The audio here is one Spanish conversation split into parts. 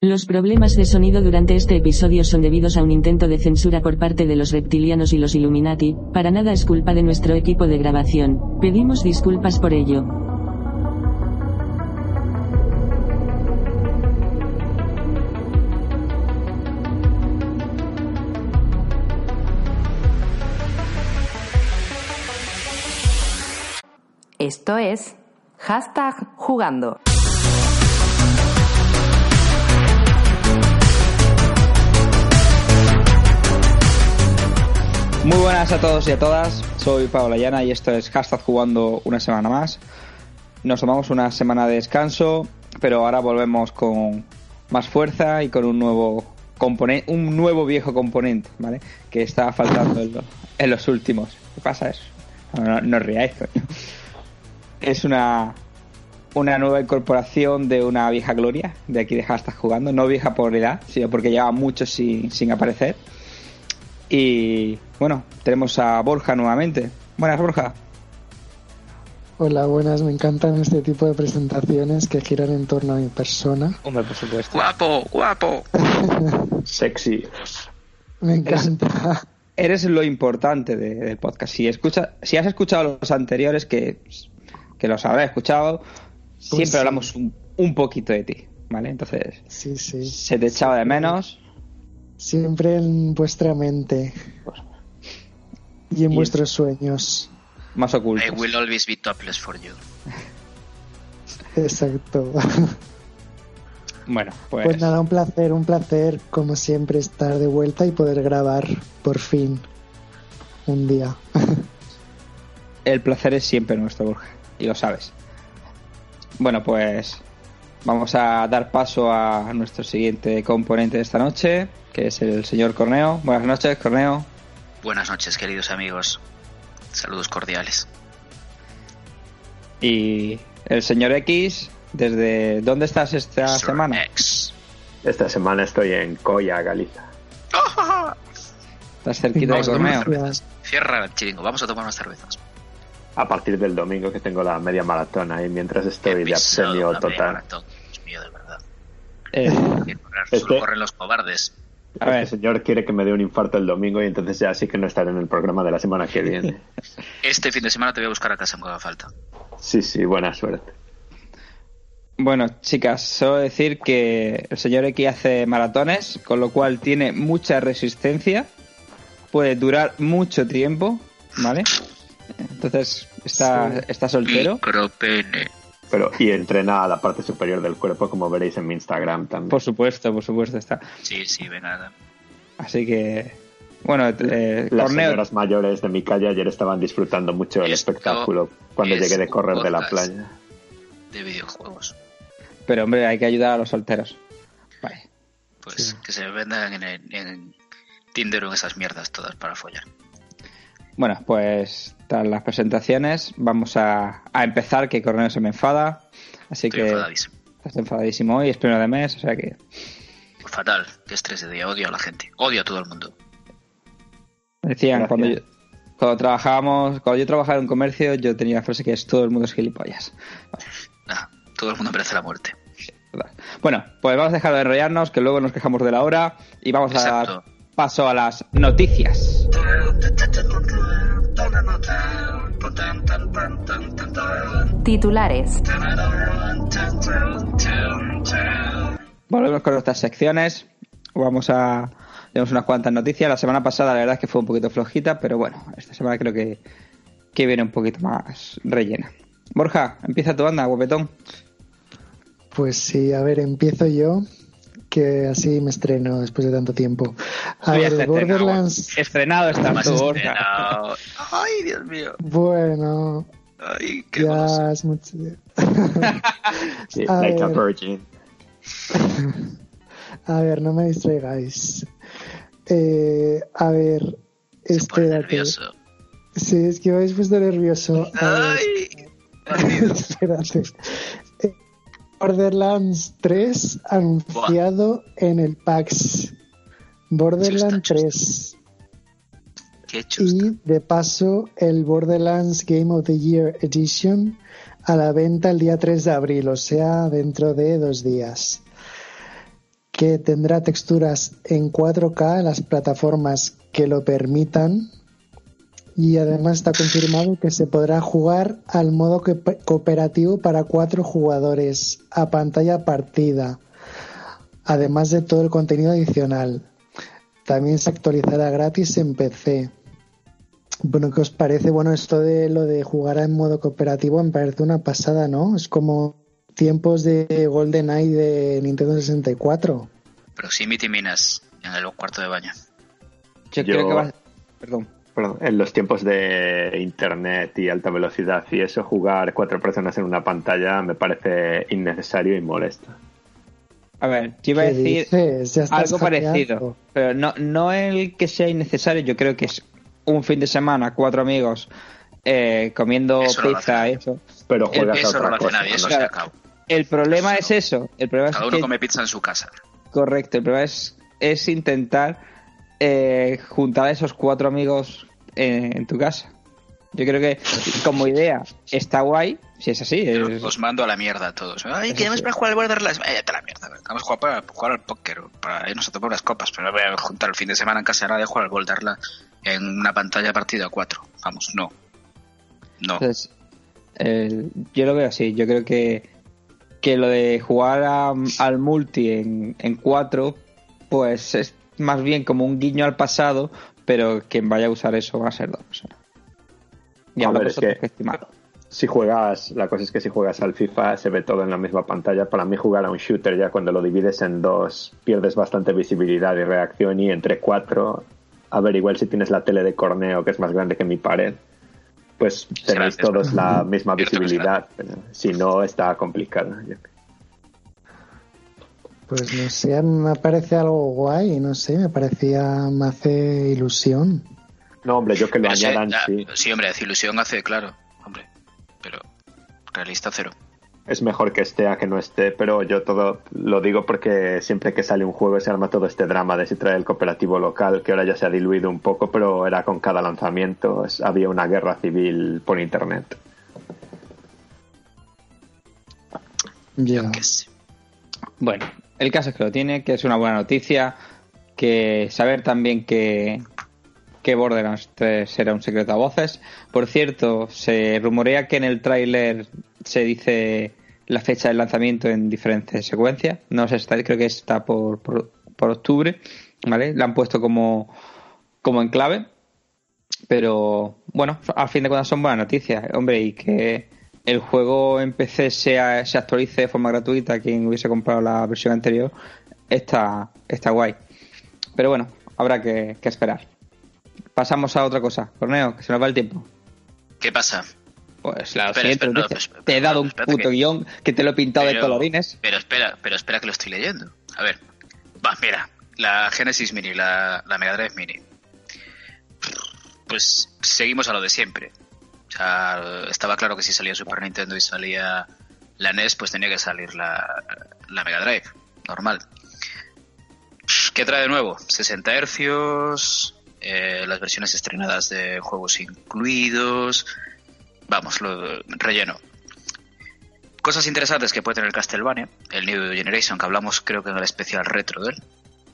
Los problemas de sonido durante este episodio son debidos a un intento de censura por parte de los reptilianos y los Illuminati, para nada es culpa de nuestro equipo de grabación, pedimos disculpas por ello. Esto es hashtag jugando. Muy buenas a todos y a todas, soy Pablo Llana y esto es Hashtag Jugando una semana más. Nos tomamos una semana de descanso, pero ahora volvemos con más fuerza y con un nuevo componente, un nuevo viejo componente, ¿vale? Que está faltando en, lo- en los últimos. ¿Qué pasa eso? No, no, coño. Es una una nueva incorporación de una vieja gloria de aquí de Hashtag Jugando, no vieja por edad, sino porque lleva mucho sin, sin aparecer. Y bueno, tenemos a Borja nuevamente. Buenas, Borja. Hola, buenas. Me encantan este tipo de presentaciones que giran en torno a mi persona. Hombre, por supuesto. Guapo, guapo. Sexy. Me encanta. Eres lo importante de- del podcast. Si, escucha, si has escuchado los anteriores, que, que los habrás escuchado, siempre sí. hablamos un, un poquito de ti, ¿vale? Entonces, Sí, sí. se te echaba de menos. Siempre en vuestra mente y en Y- vuestros sueños. Más ocultos. I will always be topless for you. Exacto. Bueno, pues, Pues nada, un placer, un placer, como siempre, estar de vuelta y poder grabar por fin un día. el placer es siempre nuestro, Borja, y lo sabes. Bueno, pues vamos a dar paso a nuestro siguiente componente de esta noche, que es el señor Corneo. Buenas noches, Corneo. Buenas noches, queridos amigos. Saludos cordiales. Y el señor X, ¿desde dónde estás esta Sir semana? X. Esta semana estoy en Coya, Galiza. ¿Estás cerquita de Vamos a tomar Corneo? Cierra el chiringo, vamos a tomar unas cervezas. A partir del domingo que tengo la media maratona y mientras estoy de media total. maratón. Dios mío, de verdad. Eh, Este- solo corren los cobardes. A ver. Este señor quiere que me dé un infarto el domingo y entonces ya sí que no estaré en el programa de la semana que viene. Este fin de semana te voy a buscar a casa en haga falta. Sí, sí, buena suerte. bueno, chicas, solo decir que el señor X hace maratones, con lo cual tiene mucha resistencia, puede durar mucho tiempo, ¿vale? Entonces, está, Sí. está soltero. Micropene. Pero, y entrena a la parte superior del cuerpo, como veréis en mi Instagram también. Por supuesto, por supuesto está. Sí, sí, venga. Así que, bueno, eh, Las Corneo, señoras mayores de mi calle ayer estaban disfrutando mucho del Esto espectáculo cuando es llegué de correr de la playa. De videojuegos. pero hombre, hay que ayudar a los solteros. Vale. Pues que se vendan en, el- en Tinder o en esas mierdas todas para follar. Bueno, pues tras las presentaciones, vamos a, a empezar, que Corneo se me enfada. Así Estoy que enfadadísimo. estás enfadadísimo hoy, es primero de mes, o sea que Fatal. Qué estrés de día. Odio a la gente. Odio a todo el mundo. decían Gracias. cuando yo, cuando trabajábamos, cuando yo trabajaba en comercio, yo tenía la frase que es todo el mundo es gilipollas. Nah, todo el mundo merece la muerte. Bueno, pues vamos a dejar de enrollarnos, que luego nos quejamos de la hora y vamos a dar paso a las noticias. Titulares. Volvemos con nuestras secciones. Vamos a. Tenemos unas cuantas noticias. La semana pasada, la verdad es que fue un poquito flojita, pero bueno, esta semana creo que, que viene un poquito más rellena. Borja, empieza tu banda, guapetón. Pues sí, a ver, empiezo yo, que así me estreno después de tanto tiempo. A ver, estrenado. Borderlands. Estrenado Borja. estrenado. Ay, Dios mío. Bueno, Ay, qué ya es mucho. Sí, A like a ver. virgin. A ver, no me distraigáis. Eh, a ver, espérate. nervioso. Sí, es que habéis puesto nervioso. A ver, Ay, espérate. Borderlands 3 anunciado en el PAX. Borderlands Sí, está 3. qué chusta. Y de paso, el Borderlands Game of the Year Edition a la venta el día 3 de abril, o sea, dentro de dos días. Que tendrá texturas en 4K en las plataformas que lo permitan. Y además está confirmado que se podrá jugar al modo co- cooperativo para cuatro jugadores a pantalla partida, además de todo el contenido adicional. También se actualizará gratis en PC. Bueno, ¿qué os parece? Bueno, esto de lo de jugar en modo cooperativo me parece una pasada, ¿no? Es como tiempos de GoldenEye de Nintendo 64. Proximity Minas en el cuarto de baño. Yo, Yo- creo que va. Perdón. Perdón, en los tiempos de internet y alta velocidad y eso, jugar cuatro personas en una pantalla me parece innecesario y molesto. A ver, yo iba a ¿Qué decir algo parecido, pero no, no el que sea innecesario. Yo creo que es un fin de semana, cuatro amigos eh, comiendo Eso no pizza, eso. Pero El- juegas a Eso no otra lo hace cosa. nadie, eso ¿no? se acabó. El problema Eso es eso. El problema Cada es uno que come pizza en su casa. Correcto, el problema es, es intentar eh, juntar a esos cuatro amigos en, en tu casa. Yo creo que como idea está guay, si es así. Es- Os mando a la mierda a todos. Ay, queremos para jugar al Borderlands. Eh, vete a la mierda. Vamos a jugar para jugar al póker, para irnos a tomar unas copas. Pero voy a juntar el fin de semana en casa de nadie a jugar al Borderlands en una pantalla partida a cuatro. Vamos, no. No. Entonces, yo lo veo así. Yo creo que, que lo de jugar a- al multi en, en cuatro, pues es más bien como un guiño al pasado, pero quien vaya a usar eso va a ser dos personas. Y A ver, es que-. Si juegas, la cosa es que si juegas al FIFA se ve todo en la misma pantalla. Para mí jugar a un shooter ya cuando lo divides en dos pierdes bastante visibilidad y reacción y entre cuatro, a ver, igual si tienes la tele de Corneo que es más grande que mi pared, pues tenéis Gracias. todos la misma visibilidad. pero si no, está complicado. Pues no sé, me parece algo guay, no sé, me parecía, me hace ilusión. No, hombre, yo que lo añadan, sí. sí, hombre, hace ilusión hace, claro. Hombre, pero realista cero. Es mejor que esté a que no esté, pero yo todo lo digo porque siempre que sale un juego se arma todo este drama de si trae el cooperativo local, que ahora ya se ha diluido un poco, pero era con cada lanzamiento, es- había una guerra civil por internet. Ya. Que sé. Bueno, el caso es que lo tiene, que es una buena noticia, que saber también que, que Borderlands 3 será un secreto a voces. Por cierto, se rumorea que en el tráiler se dice la fecha del lanzamiento en diferentes secuencias. No sé, está, creo que está por, por, octubre, ¿vale? La han puesto como, como en clave. Pero bueno, al fin de cuentas son buenas noticias, hombre, y que el juego en PC sea, se actualice de forma gratuita quien hubiese comprado la versión anterior, está, está guay. Pero bueno, habrá que, que esperar. Pasamos a otra cosa. Corneo, que se nos va el tiempo. ¿Qué pasa? Pues la Espera, siguiente espera, no, pues, Te he dado un puto que- guion que te lo he pintado de Pero- colorines. Pero espera, pero espera que lo estoy leyendo. A ver, va, mira, la Genesis Mini, la, la Mega Drive Mini. Pues seguimos a lo de siempre. O sea, estaba claro que si salía Super Nintendo y salía la NES, pues tenía que salir la, la Mega Drive, normal. ¿Qué trae de nuevo? 60 hercios, eh, las versiones estrenadas de juegos incluidos. Vamos, lo relleno. Cosas interesantes que puede tener Castlevania, el New Generation, que hablamos creo que en el especial retro de él.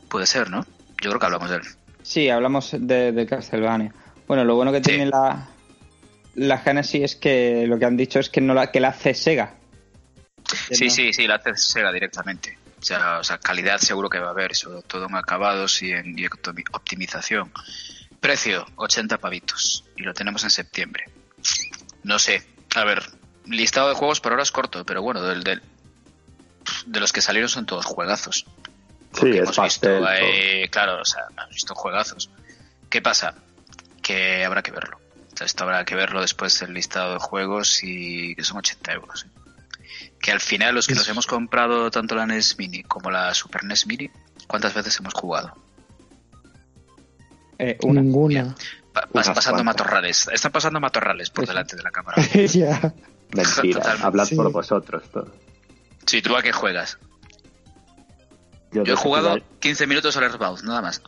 Puede ser, ¿no? Yo creo que hablamos de él. Sí, hablamos de, de Castlevania. Bueno, lo bueno que Sí. tiene la, la Genesis es que lo que han dicho es que no la, que la hace Sega. Sí, No. sí, sí, la hace Sega directamente. O sea, o sea, calidad seguro que va a haber, sobre todo en acabados y en y optimización. Precio, 80 pavitos. Y lo tenemos en septiembre. No sé. A ver, listado de juegos por ahora es corto, pero bueno, del, del- de los que salieron son todos juegazos. Sí, Porque es hemos pastel. visto ahí, claro, o sea, hemos visto juegazos. ¿Qué pasa? Que habrá que verlo. Esto habrá que verlo después del listado de juegos y que son 80 euros. ¿eh? que al final los que nos hemos comprado tanto la NES Mini como la Super NES Mini, ¿cuántas veces hemos jugado? Eh, una. Ninguna. Pa- Unas pas- pasando cuantas. matorrales. Están pasando matorrales por delante de la cámara. ya. Mentira, Totalmente. hablad Sí. por vosotros. todo. Sí, ¿tú a qué juegas? Yo he jugado que- 15 minutos al Earthbound, nada más.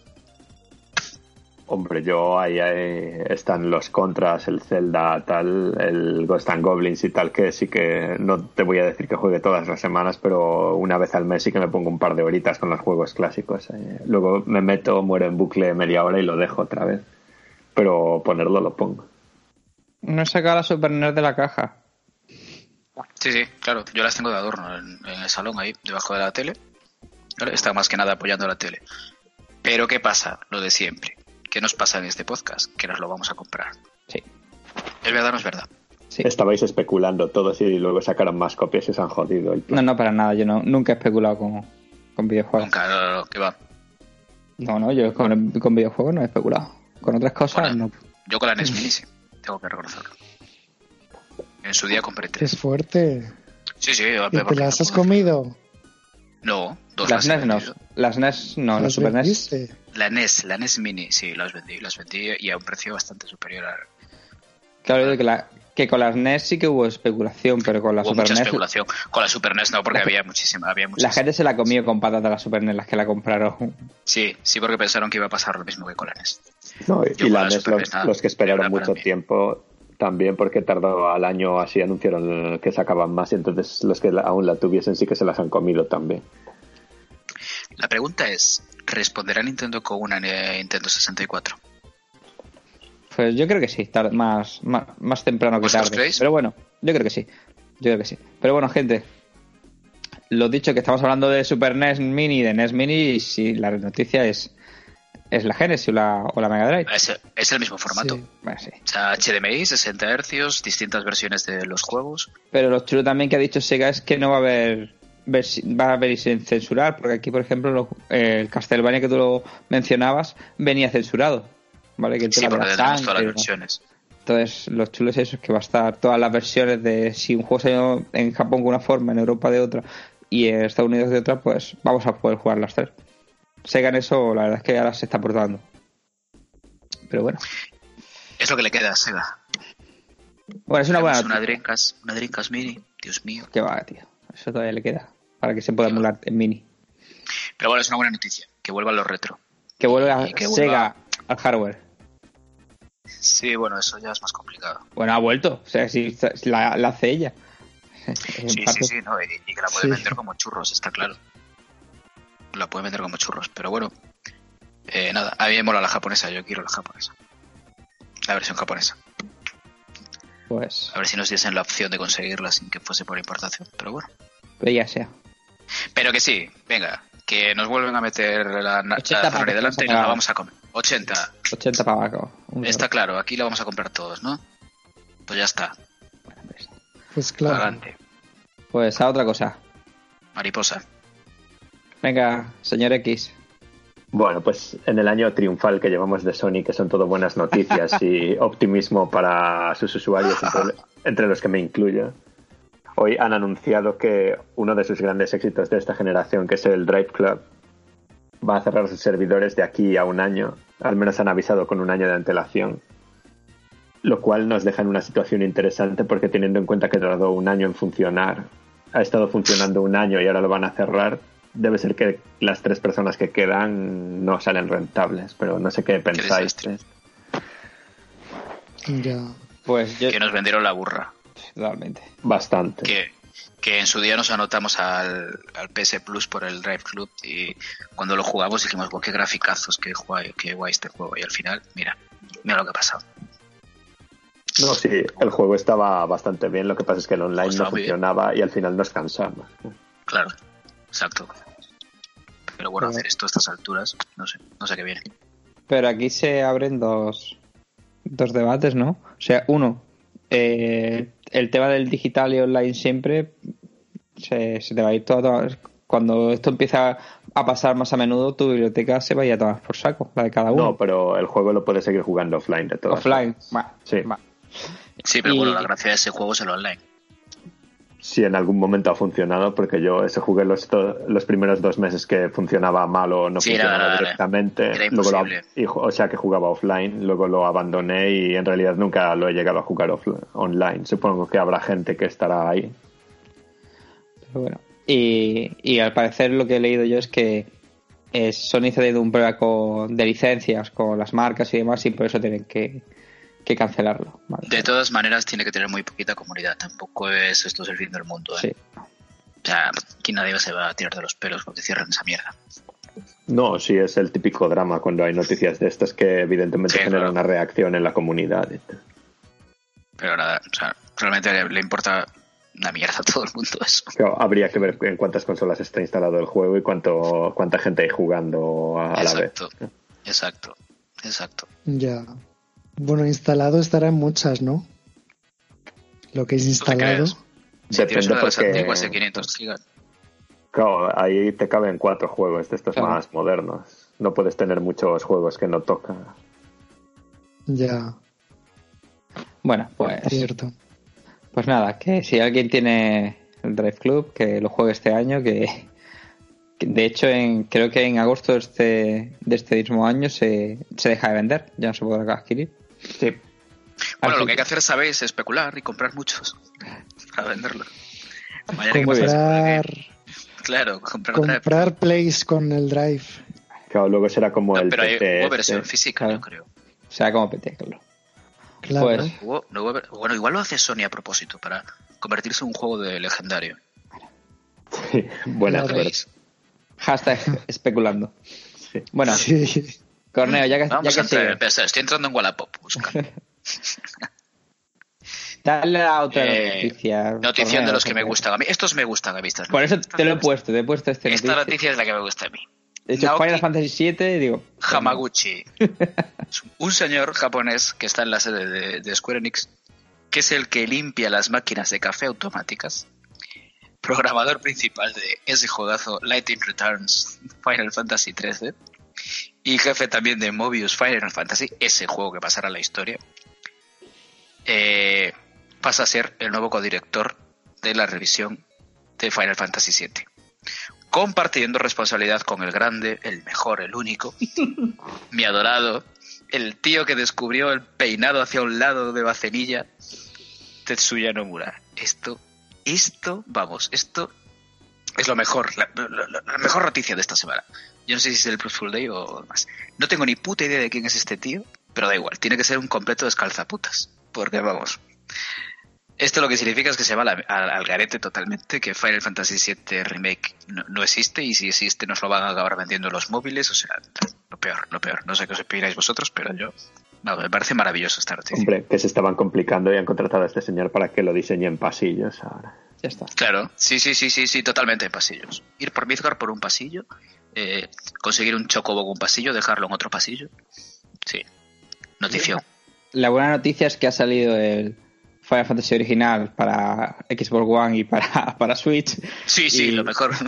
Hombre, yo ahí, ahí están los contras, el Zelda, tal, el Ghost and Goblins y tal, que sí que no te voy a decir que juegue todas las semanas, pero una vez al mes sí que me pongo un par de horitas con los juegos clásicos. eh. Luego me meto, muero en bucle media hora y lo dejo otra vez. Pero ponerlo lo pongo. No he sacado la Super NES de la caja. Sí, sí, claro. Yo las tengo de adorno en, en el salón ahí, debajo de la tele. Está más que nada apoyando la tele. Pero ¿qué pasa? Lo de siempre. ¿Qué nos pasa en este podcast? Que nos lo vamos a comprar. Sí. ¿Es verdad o no es verdad? Sí. Estabais especulando todos y luego sacaron más copias y se han jodido. el No, no, para nada. Yo no, nunca he especulado con, con videojuegos. Nunca, no, no, que va. No, no, yo con, con videojuegos no he especulado. Con otras cosas Bueno. no. Yo con la NES Mini sí, tengo que reconocerlo. En su día compré tres. fuerte. Sí, sí. ¿Y te las has comido? No, dos Las NES no. Las NES no, las ¿Las Super NES. La NES, la NES Mini, sí, las vendí. Las vendí y a un precio bastante superior a... Claro, que, la, que con las NES sí que hubo especulación, pero con la Hubo Super mucha NES especulación. Con la Super NES no, porque La- había muchísima, había la muchísima. gente se la comió con patatas la Super NES, las que la compraron. Sí, sí, porque pensaron que iba a pasar lo mismo que con la NES. No, y y la la NES, los, NES, nada, los que esperaron mucho tiempo también porque tardó al año así anunciaron que sacaban más y entonces los que aún la tuviesen sí que se las han comido también. La pregunta es, ¿responderá Nintendo con una eh, Nintendo 64? Pues yo creo que sí, más, más, más temprano que ¿Vosotros tarde. creéis? Pero bueno, yo creo que sí. Yo creo que sí. Pero bueno, gente, lo dicho, que estamos hablando de Super NES Mini y de NES Mini, y si la noticia es, es la Genesis o la, o la Mega Drive. Es, es el mismo formato. Sí. Bueno, sí. O sea, HDMI, 60 Hz, distintas versiones de los juegos. Pero lo chulo también que ha dicho Sega es que no va a haber va a haber sin censurar, porque aquí, por ejemplo, lo- eh, el Castlevania que tú lo mencionabas venía censurado. ¿Vale? Que Sí, porque tenemos todas las versiones. Entonces, lo chulo es eso, es que va a estar todas las versiones de si un juego salió en Japón de una forma, en Europa de otra y en Estados Unidos de otra, pues vamos a poder jugar las tres. Sega en eso, la verdad es que ahora se está portando. Pero bueno, Es lo que le queda a Sega. bueno, es una buena una. Dreamcast, una Dreamcast Mini, Dios mío. Que va, tío. Eso todavía le queda para que se pueda emular en mini. Pero bueno, es una buena noticia, que vuelvan los retro. Que vuelva Sega al hardware. Sí, bueno, eso ya es más complicado. Bueno, ha vuelto. O sea, si la, la hace ella. Sí, sí, sí, no, y, y que la puede Sí. vender como churros, está claro. La puede vender como churros, pero bueno. Eh, nada, a mí me mola la japonesa, yo quiero la japonesa. La versión japonesa. Pues, A ver si nos diesen la opción de conseguirla sin que fuese por importación, pero bueno. pero ya sea. Pero que sí, venga, que nos vuelven a meter la, la 80 Ferrari pavos, delante y vamos a nos la vamos a comer. 80. 80 para abajo. Está claro, aquí la vamos a comprar todos, ¿no? Pues ya está. Pues, Pues claro. Adelante. Pues a otra cosa. Mariposa. Venga, señor X. Bueno, pues en el año triunfal que llevamos de Sony, que son todo buenas noticias y optimismo para sus usuarios, entre, entre los que me incluyo, hoy han anunciado que uno de sus grandes éxitos de esta generación, que es el Drive Club, va a cerrar sus servidores de aquí a un año. Al menos han avisado con un año de antelación. Lo cual nos deja en una situación interesante porque teniendo en cuenta que tardó un año en funcionar, ha estado funcionando un año y ahora lo van a cerrar, debe ser que las tres personas que quedan no salen rentables, pero no sé qué pensáis. desastre. Ya. Pues yo. Que nos vendieron la burra. Totalmente. Bastante. que, que en su día nos anotamos al, al PS Plus por el Drive Club y cuando lo jugamos dijimos, "Buah, qué graficazos, qué guay, qué guay este juego. Y al final, mira, mira lo que ha pasado. No, sí, el juego estaba bastante bien, lo que pasa es que el online no bien. funcionaba y al final nos cansamos. Claro, exacto. Bueno, hacer esto a estas alturas, no sé, no sé qué viene. Pero aquí se abren dos, dos debates, ¿no? O sea, uno, eh, el tema del digital y online siempre se, se te va a ir todo a tomar- Cuando esto empieza a pasar más a menudo, tu biblioteca se va a ir a tomar por saco, la de cada uno. No, pero el juego lo puedes seguir jugando offline de todas Offline. Va, Sí. va. Sí, pero Y- bueno, la gracia de ese juego es el online. Si en algún momento ha funcionado, porque yo ese jugué los, los primeros dos meses que funcionaba mal o no Sí, funcionaba directamente. era luego lo- y o sea que jugaba offline, luego lo abandoné y en realidad nunca lo he llegado a jugar offline, online. Supongo que habrá gente que estará ahí. Pero bueno. Y, y al parecer lo que he leído yo es que eh, Sony está teniendo un problema con, de licencias con las marcas y demás y por eso tienen que, que cancelarlo. Vale. De todas maneras, tiene que tener muy poquita comunidad. Tampoco es esto es el fin del mundo. ¿eh? Sí. O sea, aquí nadie se va a tirar de los pelos porque cierran esa mierda. No, sí es el típico drama cuando hay noticias de estas que evidentemente Sí, generan claro. una reacción en la comunidad. tal. Pero nada, o sea, realmente le, le importa una mierda a todo el mundo eso. Habría que ver en cuántas consolas está instalado el juego y cuánto cuánta gente hay jugando a, a la vez. Exacto, exacto, exacto. Ya. Bueno, instalado estarán muchas, ¿no? Lo que es ¿Tú te instalado. Si tienes Depende una de las porque- antiguas de 500 gigas. Claro, ahí te caben cuatro juegos de estos Claro. más modernos. No puedes tener muchos juegos que no tocan. Ya, Bueno, pues, cierto. pues nada, que si alguien tiene el Drive Club, que lo juegue este año, que, que de hecho en, creo que en agosto de este, de este mismo año se, se deja de vender, ya no se podrá adquirir. Sí. Bueno, Así lo que hay que hacer, ¿sabéis? Especular y comprar muchos para venderlo. Mañana que Comprar, Claro, comprar comprar plays con el drive. Claro, luego será como No, el pero hay, PT hubo este. versión física, claro. yo creo. O sea, como PT, claro. Claro. Pues, Hubo- no hubo ver- bueno, igual lo hace Sony a propósito para convertirse en un juego de legendario. Sí, buena Claro. suerte. ¿Veis? hashtag especulando. Sí. Bueno, Sí. Corneo, ya que, ya que a entrar. Estoy entrando en Wallapop. dale la otra Eh, noticia. Notición Corneo, de los que me gustan a mí. Estos me gustan a mí. estas Por eso te lo he puesto, te he puesto este Esta noticia. noticia es la que me gusta a mí. De hecho, Naoki Final Fantasy VII, digo. Hamaguchi. un señor japonés que está en la sede de, de Square Enix, que es el que limpia las máquinas de café automáticas, programador principal de ese juegazo Lightning Returns Final Fantasy 13 y jefe también de Mobius Final Fantasy, ese juego que pasará a la historia, eh, pasa a ser el nuevo codirector de la revisión de Final Fantasy VII compartiendo responsabilidad con el grande, el mejor, el único, mi adorado, el tío que descubrió el peinado hacia un lado de Bacenilla, Tetsuya Nomura. Esto, esto, vamos, esto es lo mejor, la, la- la- la mejor noticia de esta semana. Yo no sé si es el Plus Full Day o más. No tengo ni puta idea de quién es este tío, pero da igual, tiene que ser un completo descalzaputas. Porque vamos, esto lo que significa es que se va a la- al, al garete totalmente, que Final Fantasy VII Remake no, no existe y si existe nos lo van a acabar vendiendo en los móviles, o sea, lo peor, lo peor. No sé qué os opináis vosotros, pero yo, no, me parece maravilloso esta noticia. Hombre, que se estaban complicando y han contratado a este señor para que lo diseñe en pasillos ahora. Ya está. Claro, sí, sí, sí, sí, sí, totalmente en pasillos. Ir por Midgar por un pasillo, eh, conseguir un chocobo con un pasillo, dejarlo en otro pasillo. Sí, notición. La buena noticia es que ha salido el Final Fantasy original para Xbox One y para, para Switch. Sí, sí, Y- lo mejor.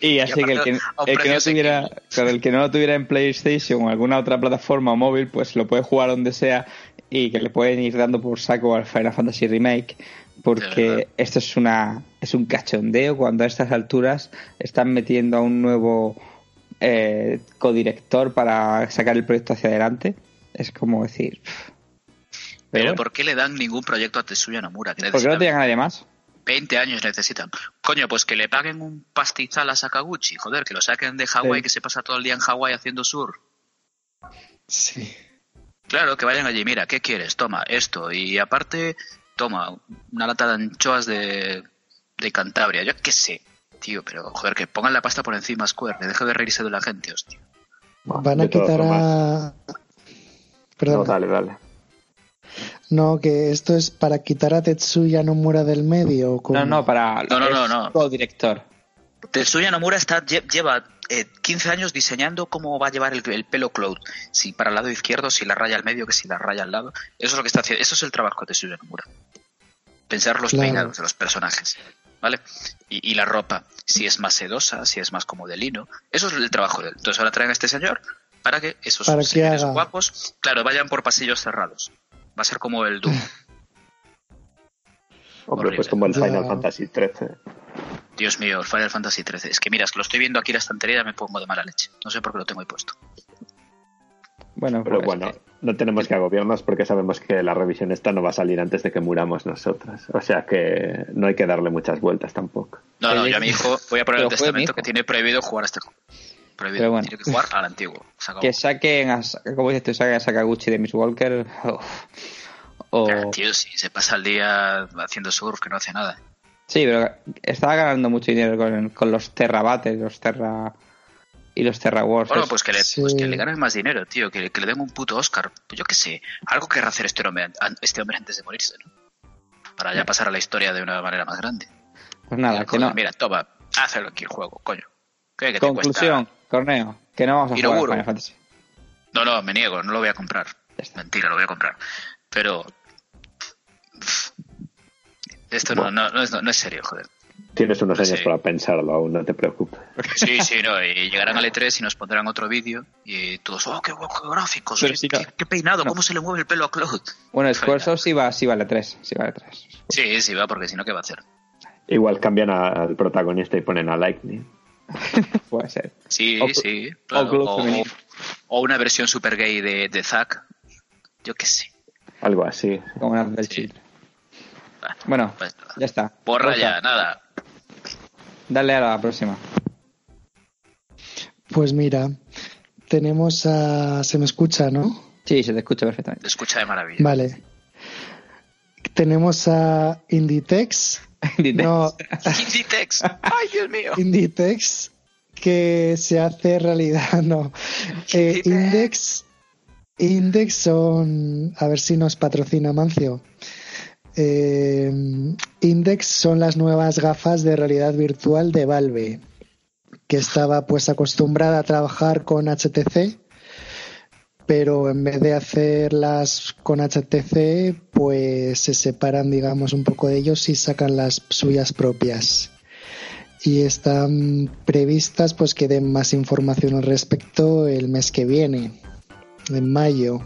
Y así que el que, el que no tuviera, claro, el que no lo tuviera en PlayStation o alguna otra plataforma móvil, pues lo puede jugar donde sea y que le pueden ir dando por saco al Final Fantasy Remake. Porque esto es una es un cachondeo cuando a estas alturas están metiendo a un nuevo eh, codirector para sacar el proyecto hacia adelante. Es como decir. pff. Pero bueno, ¿por qué le dan ningún proyecto a Tetsuya Nomura? Que ¿Por qué no tenían a nadie más? 20 años necesitan. Coño, pues que le paguen un pastizal a Sakaguchi. Joder, que lo saquen de Hawái, Sí. que se pasa todo el día en Hawái haciendo sur. Sí. Claro, que vayan allí. Mira, ¿qué quieres? Toma esto. Y aparte, toma una lata de anchoas de, de Cantabria. Yo qué sé, tío. Pero, joder, que pongan la pasta por encima Square. Que deje de reírse de la gente, hostia. Bueno, Van a quitar a. Perdón. No, dale, dale. No, que esto es para quitar a Tetsuya Nomura del medio. como- No, no, para No, no, no, no. codirector. Tetsuya Nomura está, lle- lleva eh, 15 años diseñando cómo va a llevar el, el pelo Cloud. Si para el lado izquierdo, si la raya al medio, que si la raya al lado. Eso es lo que está haciendo. Eso es el trabajo de Tetsuya Nomura. Pensar los Claro. peinados de los personajes. ¿Vale? Y, y la ropa. Si es más sedosa, si es más como de lino. Eso es el trabajo de él. Entonces ahora traen a este señor para que esos Para que señores haga. guapos, claro, vayan por pasillos cerrados. Va a ser como el Doom. Hombre, Horrible. pues como el. Final Fantasy XIII. Dios mío, el Final Fantasy XIII. Es que mira, es que lo estoy viendo aquí en la estantería y me pongo de mala leche. No sé por qué lo tengo ahí puesto. Bueno, Pero pues, bueno, eh, no tenemos que agobiarnos porque sabemos que la revisión esta no va a salir antes de que muramos nosotros. O sea que no hay que darle muchas vueltas tampoco. No, no, yo a mi hijo voy a poner pero el testamento que tiene prohibido jugar a este juego. Prohibido. Pero bueno. Tiene que jugar al antiguo. Que saquen a, como dices tú, saquen a Sakaguchi de Miss Walker. O, Tío, si se pasa el día haciendo surf, que no hace nada. Sí, pero estaba ganando mucho dinero con, con los Terrabates, los Terra y los Terra Wars. Bueno, Es- pues que le, Sí. pues que le ganen más dinero, tío. Que, que le den un puto Oscar. Pues yo qué sé. Algo querrá hacer este hombre, este hombre antes de morirse, ¿no? Para ya pasar a la historia de una manera más grande. pues nada, Mira, que joder, no. Mira, toma, hazlo aquí el juego, coño. ¿Qué, que te Conclusión, cuesta? Corneo, que no vamos a jugar a Hiroguro. Final Fantasy. No, no, me niego, no lo voy a comprar. Mentira, lo voy a comprar. Pero. Esto no, no, no es, no es serio, joder. Tienes unos años Sí. para pensarlo aún, no te preocupes. Sí, sí, no. Y llegarán al E3 y nos pondrán otro vídeo y todos, oh, qué guapos gráficos, qué, si no- qué- qué peinado, no. cómo se le mueve el pelo a Cloud. Bueno. Squaresoft sí, va, sí vale 3. Sí vale 3. Sí, sí, va, porque si no, ¿qué va a hacer? Igual cambian a- al protagonista y ponen a Lightning. Puede ser. Sí, O- sí. o claro. O, o una versión super gay de, de Zack. Yo qué sé. Algo así. Como una Sí. Bueno, pues nada. ya está. Borra ya, nada. Dale a la próxima. Pues mira, tenemos a... Se me escucha, ¿no? Sí, se te escucha perfectamente. Te escucha de maravilla. Vale. Tenemos a Inditex. No, Inditex. Ay, Dios mío. Inditex que se hace realidad, no. Eh, Index, Index son, a ver si nos patrocina Mancio. Eh, Index son las nuevas gafas de realidad virtual de Valve, que estaba pues acostumbrada a trabajar con HTC, pero en vez de hacerlas con HTC, pues se separan, digamos, un poco de ellos y sacan las suyas propias. Y están previstas pues que den más información al respecto el mes que viene en mayo.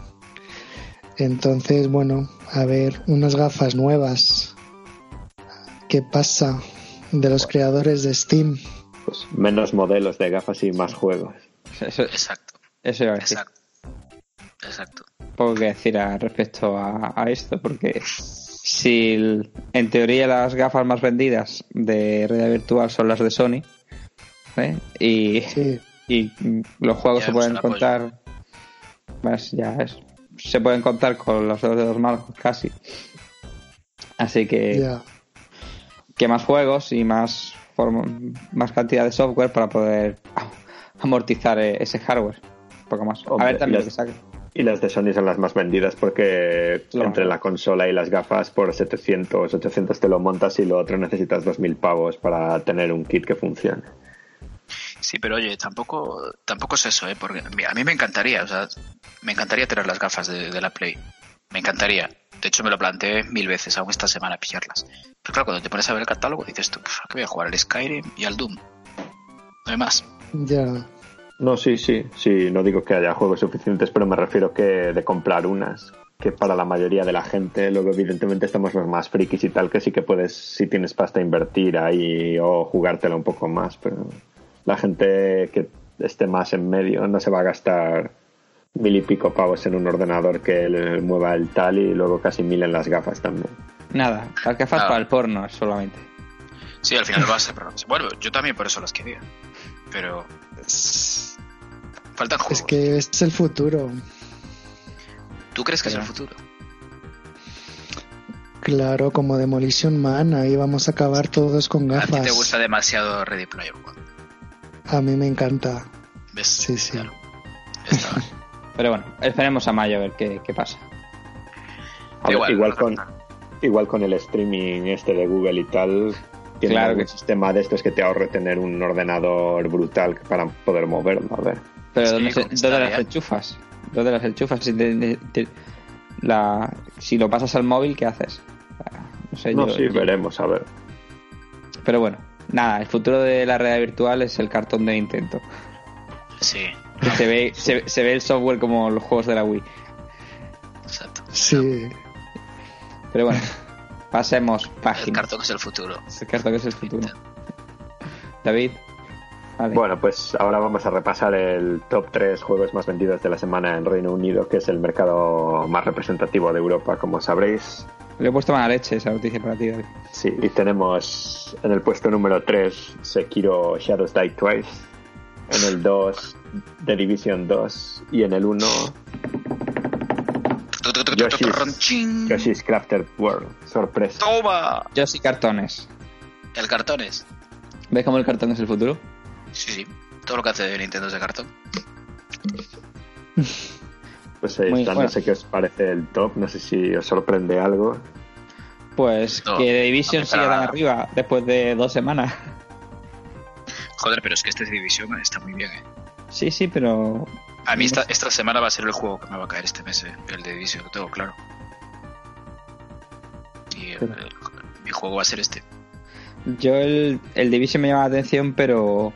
Entonces bueno a ver unas gafas nuevas qué pasa de los creadores de Steam Pues menos modelos de gafas y más juegos. Eso, Exacto, eso iba a decir. exacto. Exacto. Poco que decir a- respecto a, a esto, porque si el- en teoría las gafas más vendidas de realidad virtual son las de Sony, ¿eh? y, sí y los juegos Ya se pueden contar, pues ya es, se pueden contar con los dos dedos malos casi. Así que, ya que más juegos y más form- más cantidad de software para poder amortizar eh, ese hardware. Un poco más. Hombre, a ver también y lo que las- saque. Y las de Sony son las más vendidas porque Claro. entre la consola y las gafas por 700, 800 te lo montas y lo otro necesitas 2.000 pavos para tener un kit que funcione. Sí, pero oye, tampoco, tampoco es eso, ¿eh? Porque a mí me encantaría, o sea, me encantaría tener las gafas de, de la Play. Me encantaría. De hecho, me lo planteé mil veces, aún esta semana, pillarlas. Pero claro, cuando te pones a ver el catálogo, dices tú, "Puf, ¿a qué voy a jugar? Al Skyrim y al Doom. No hay más. ya No, sí, sí, sí, no digo que haya juegos suficientes, pero me refiero que de comprar unas, que para la mayoría de la gente, luego evidentemente estamos los más frikis y tal, que sí que puedes, si tienes pasta, invertir ahí o jugártela un poco más, pero la gente que esté más en medio no se va a gastar mil y pico pavos en un ordenador que le mueva el tal y luego casi mil en las gafas también. Nada, las gafas Nada. para el porno solamente. Sí, al final va a ser. Bueno, yo también por eso las quería. Pero faltan juegos. es que es el futuro ¿Tú crees que es el futuro? claro como Demolition Man ahí vamos a acabar todos con A ti gafas te gusta demasiado Ready Player One. A mí me encanta ¿Ves? Sí, sí. Claro. Ya está. Pero bueno, esperemos a mayo a ver qué, qué pasa. A ver, Igual, con, igual con el streaming este de Google y tal, tiene Claro que- sistema de estos que te ahorre tener un ordenador brutal para poder moverlo. A ver. Pero Sí, ¿dónde, se- ¿dónde las enchufas? ¿Dónde las enchufas? Si, te- te- te- la, si lo pasas al móvil, ¿qué haces? No sé, No, yo- sí, yo- veremos, a ver. Pero bueno, nada, el futuro de la realidad virtual es el cartón de Nintendo. Sí, se, ve, se, se ve el software como los juegos de la Wii. exacto. sí Pero bueno, pasemos El página. cartón es el futuro. El cartón es el futuro. David. Vale. Bueno, pues ahora vamos a repasar el top 3 juegos más vendidos de la semana en Reino Unido, que es el mercado más representativo de Europa, como sabréis. Le he puesto mala leche esa noticia para ti, David. Sí, y tenemos en el puesto número 3 Sekiro Shadows Die Twice, en el 2 The Division 2 y en el 1 Yoshi's. Yoshi's Crafted World. Sorpresa. ¡Toma! Yo sí cartones. El cartón es. ¿Ves cómo el cartón es el futuro? Sí, sí. Todo lo que hace Nintendo es de cartón. Pues ahí Muy está, bueno. no sé qué os parece el top, no sé si os sorprende algo. Pues No, que The Division no esperaba tan arriba después de dos semanas. Joder, pero es que este Division está muy bien, eh. Sí, sí, pero A mí esta, esta semana va a ser el juego que me va a caer este mes, eh, el de Division, lo tengo claro. Y el- Pero- el- mi juego va a ser este. yo el, el Division me llama la atención, pero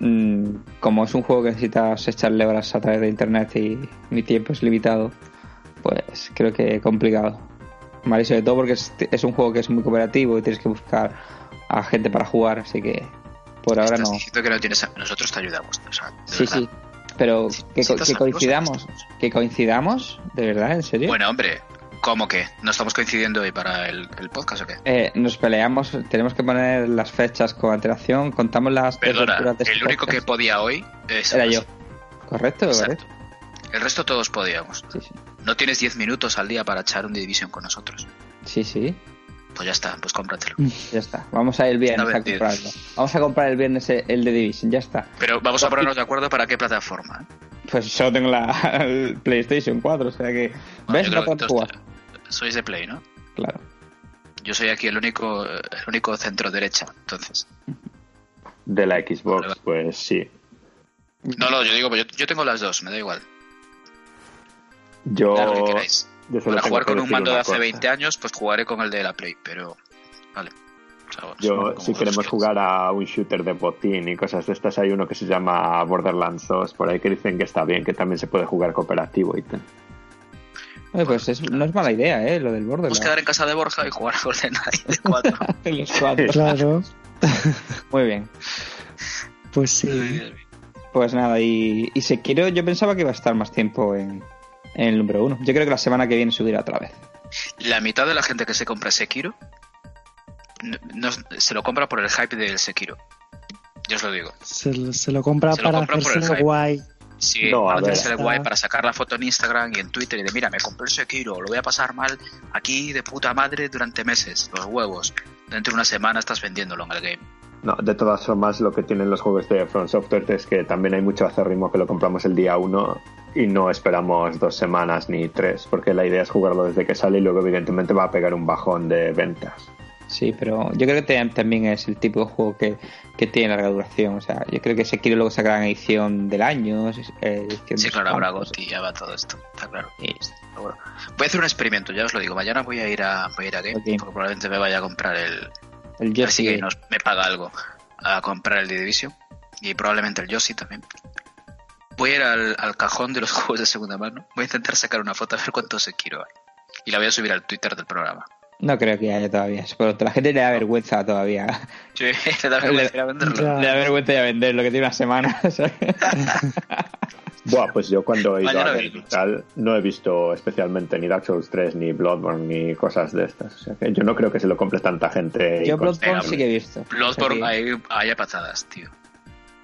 mm, como es un juego que necesitas echarle horas a través de internet y mi tiempo es limitado, pues creo que complicado. Vale, y sobre todo porque es, es un juego que es muy cooperativo y tienes que buscar a gente para jugar, así que por ahora Estás no. diciendo que no tienes a- Nosotros te ayudamos, o sea, de Sí, verdad. sí. Pero Si que, que amigos, coincidamos, que coincidamos, de verdad, en serio. Bueno, hombre, ¿cómo que? ¿No estamos coincidiendo hoy para el, el podcast o qué? Eh, nos peleamos, tenemos que poner las fechas con antelación, contamos las Perdona, el este único que podía hoy es era yo. Correcto, Exacto. El resto todos podíamos. Sí, sí. No tienes 10 minutos al día para echar un Division con nosotros. Sí, sí. Pues ya está, pues cómpratelo. Ya está. Vamos a ir el viernes a comprarlo. Vamos a comprar el viernes el de Division, ya está. Pero vamos a ponernos de acuerdo para qué plataforma. Pues solo tengo la el PlayStation 4, o sea que. Bueno, ¿Ves? yo No puedo jugar. Sois de Play, ¿no? Claro. Yo soy aquí el único, el único centro derecha, entonces. De la Xbox, Vale. pues sí. No, no, yo digo, yo, yo tengo las dos, me da igual. Yo, Claro, que yo Para jugar con un mando de hace cosa. 20 años, pues jugaré con el de la Play, pero. Vale. O sea, Yo, si queremos jugar a un shooter de botín y cosas de estas, hay uno que se llama Borderlands 2, por ahí que dicen que está bien, que también se puede jugar cooperativo y tal. Oye, pues es- no es mala idea, ¿eh? Lo del borde. Vamos a quedar en casa de Borja y jugar a GoldenEye de 4. Los cuatro. Claro, Muy bien. pues sí. Pues nada, y, y Sekiro yo pensaba que iba a estar más tiempo en, en el número uno. Yo creo que la semana que viene subirá otra vez. La mitad de la gente que se compra Sekiro no, no- se lo compra por el hype del Sekiro. Yo os lo digo. Se, lo- se lo compra Se lo para compra por el hacerse hype. guay. Sí, No, a ver. el guay, para sacar la foto en Instagram y en Twitter y de mira, me compré el Sekiro, lo voy a pasar mal aquí de puta madre durante meses, los huevos. Dentro de una semana estás vendiéndolo en el game. No, de todas formas, lo que tienen los juegos de From Software es que también hay mucho acérrimo que lo compramos el día uno y no esperamos dos semanas ni tres, porque la idea es jugarlo desde que sale y luego, evidentemente, va a pegar un bajón de ventas. Sí, pero yo creo que también es el tipo de juego que, que tiene larga duración. O sea, yo creo que Sekiro luego sacará una edición del año. eh, edición Sí, de claro, habrá. GOTY, ya va todo esto, está claro. Voy a hacer un experimento, ya os lo digo. Mañana voy a ir a, voy a, ir a Game, porque probablemente me vaya a comprar el. El Yoshi. Nos- me paga algo a comprar el de Division y probablemente el Yoshi también. Voy a ir al, al cajón de los juegos de segunda mano. Voy a intentar sacar una foto a ver cuánto se quiero hay. Y la voy a subir al Twitter del programa. No creo que haya todavía. Pero a la gente le da vergüenza todavía. Sí, le da vergüenza ir a venderlo. Le da vergüenza ya venderlo, que tiene una semana. Buah, pues yo cuando he ido Mañana a ver y veremos. tal, no he visto especialmente ni Dark Souls 3, ni Bloodborne, ni cosas de estas. O sea que yo no creo que se lo compre tanta gente. Yo Bloodborne sí que he visto. Bloodborne O sea que- hay, hay a patadas, tío.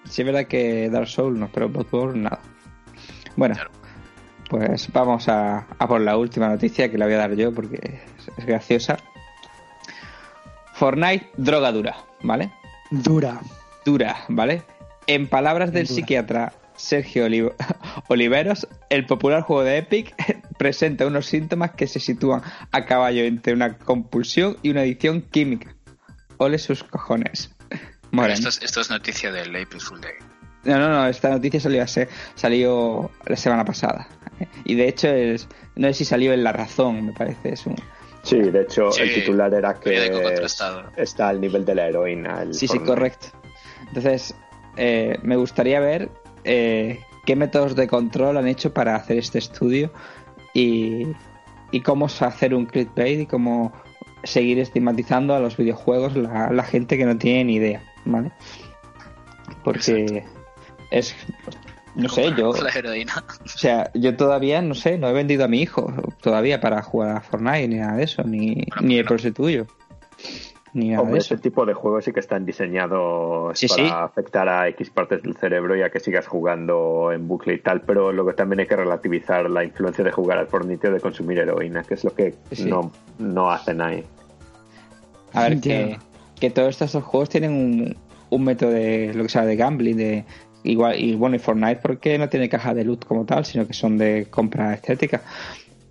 Sí es verdad que Dark Souls no, pero Bloodborne nada. Bueno, Claro. Pues vamos a, a por la última noticia que la voy a dar yo porque es, es graciosa. Fortnite, droga dura, ¿vale? Dura. Dura, ¿vale? En palabras del Dura. psiquiatra Sergio Olivo- Oliveros, el popular juego de Epic presenta unos síntomas que se sitúan a caballo entre una compulsión y una adicción química. Ole sus cojones. Esto es, esto es noticia del April Fool Day. No, no, no, esta noticia salió, hace- salió la semana pasada. Y de hecho, es, no sé si salió en La Razón, me parece. Es un... Sí, de hecho, Sí, el titular era que está al nivel de la heroína. el Sí, sí, correcto. Entonces, eh, me gustaría ver eh, qué métodos de control han hecho para hacer este estudio y, y cómo hacer un clickbait y cómo seguir estigmatizando a los videojuegos la, la gente que no tiene ni idea, ¿vale? Porque es, no sé, yo, La heroína. o sea, yo todavía, no sé, no he vendido a mi hijo todavía para jugar a Fortnite ni nada de eso, ni, ni el no. proyecto tuyo, ni nada de Hombre, eso. ese tipo de juegos sí que están diseñados Sí, para sí. afectar a X partes del cerebro y a que sigas jugando en bucle y tal, pero luego también hay que relativizar la influencia de jugar al Fortnite o de consumir heroína, que es lo que Sí. no, no hacen ahí. A ver, que, que todos estos juegos tienen un, un método de lo que sea de gambling, de igual, y bueno, y Fortnite porque no tiene caja de loot como tal, sino que son de compra estética.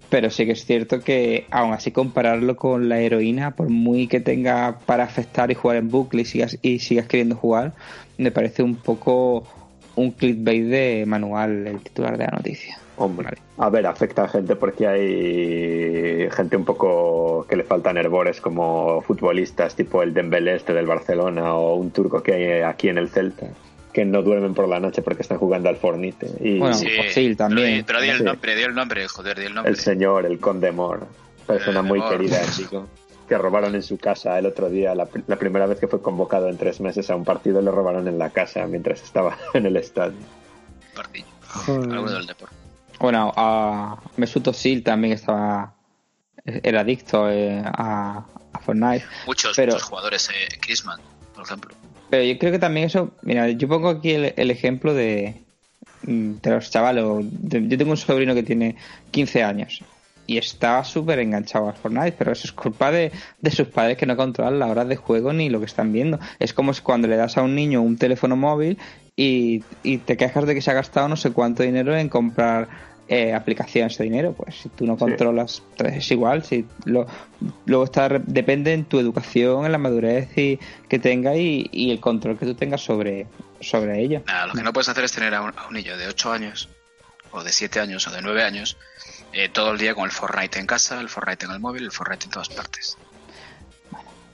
Pero sí que es cierto que aún así compararlo con la heroína, por muy que tenga para afectar y jugar en bucle y sigas, y sigas queriendo jugar, me parece un poco un clickbait de manual el titular de la noticia. Hombre, a ver, afecta a gente porque hay gente un poco que le faltan herbores como futbolistas, tipo el Dembélé este del Barcelona o un turco que hay aquí en el Celta, que no duermen por la noche porque están jugando al Fornite. Y Bueno, Sí, también. Pero, pero di el nombre, di el nombre, joder, di el nombre. el señor, el conde Mor, persona Eh, muy Mor. querida en Vigo, que robaron en su casa el otro día, la, la primera vez que fue convocado en tres meses a un partido, le robaron en la casa mientras estaba en el estadio. Partido. Algo del deporte. Bueno, a Mesut Özil también estaba era adicto eh, a, a Fortnite, Muchos, Pero- muchos jugadores, eh, Griezmann, por ejemplo. Pero yo creo que también eso, mira, yo pongo aquí el, ejemplo de, mm, de los chavales. yo tengo un sobrino que tiene 15 años y está súper enganchado al Fortnite, pero eso es culpa de, de sus padres que no controlan la hora de juego ni lo que están viendo. Es como cuando le das a un niño un teléfono móvil y, y te quejas de que se ha gastado no sé cuánto dinero en comprar eh, aplicaciones de dinero. Pues si tú no controlas, entonces es igual. Si lo, luego está, re- depende en tu educación, en la madurez y, que tenga y, y el control que tú tengas sobre, sobre ello. Nada, lo que no puedes hacer es tener a un, a un niño de 8 años, o de 7 años, o de 9 años, eh, todo el día con el Fortnite en casa, el Fortnite en el móvil, el Fortnite en todas partes.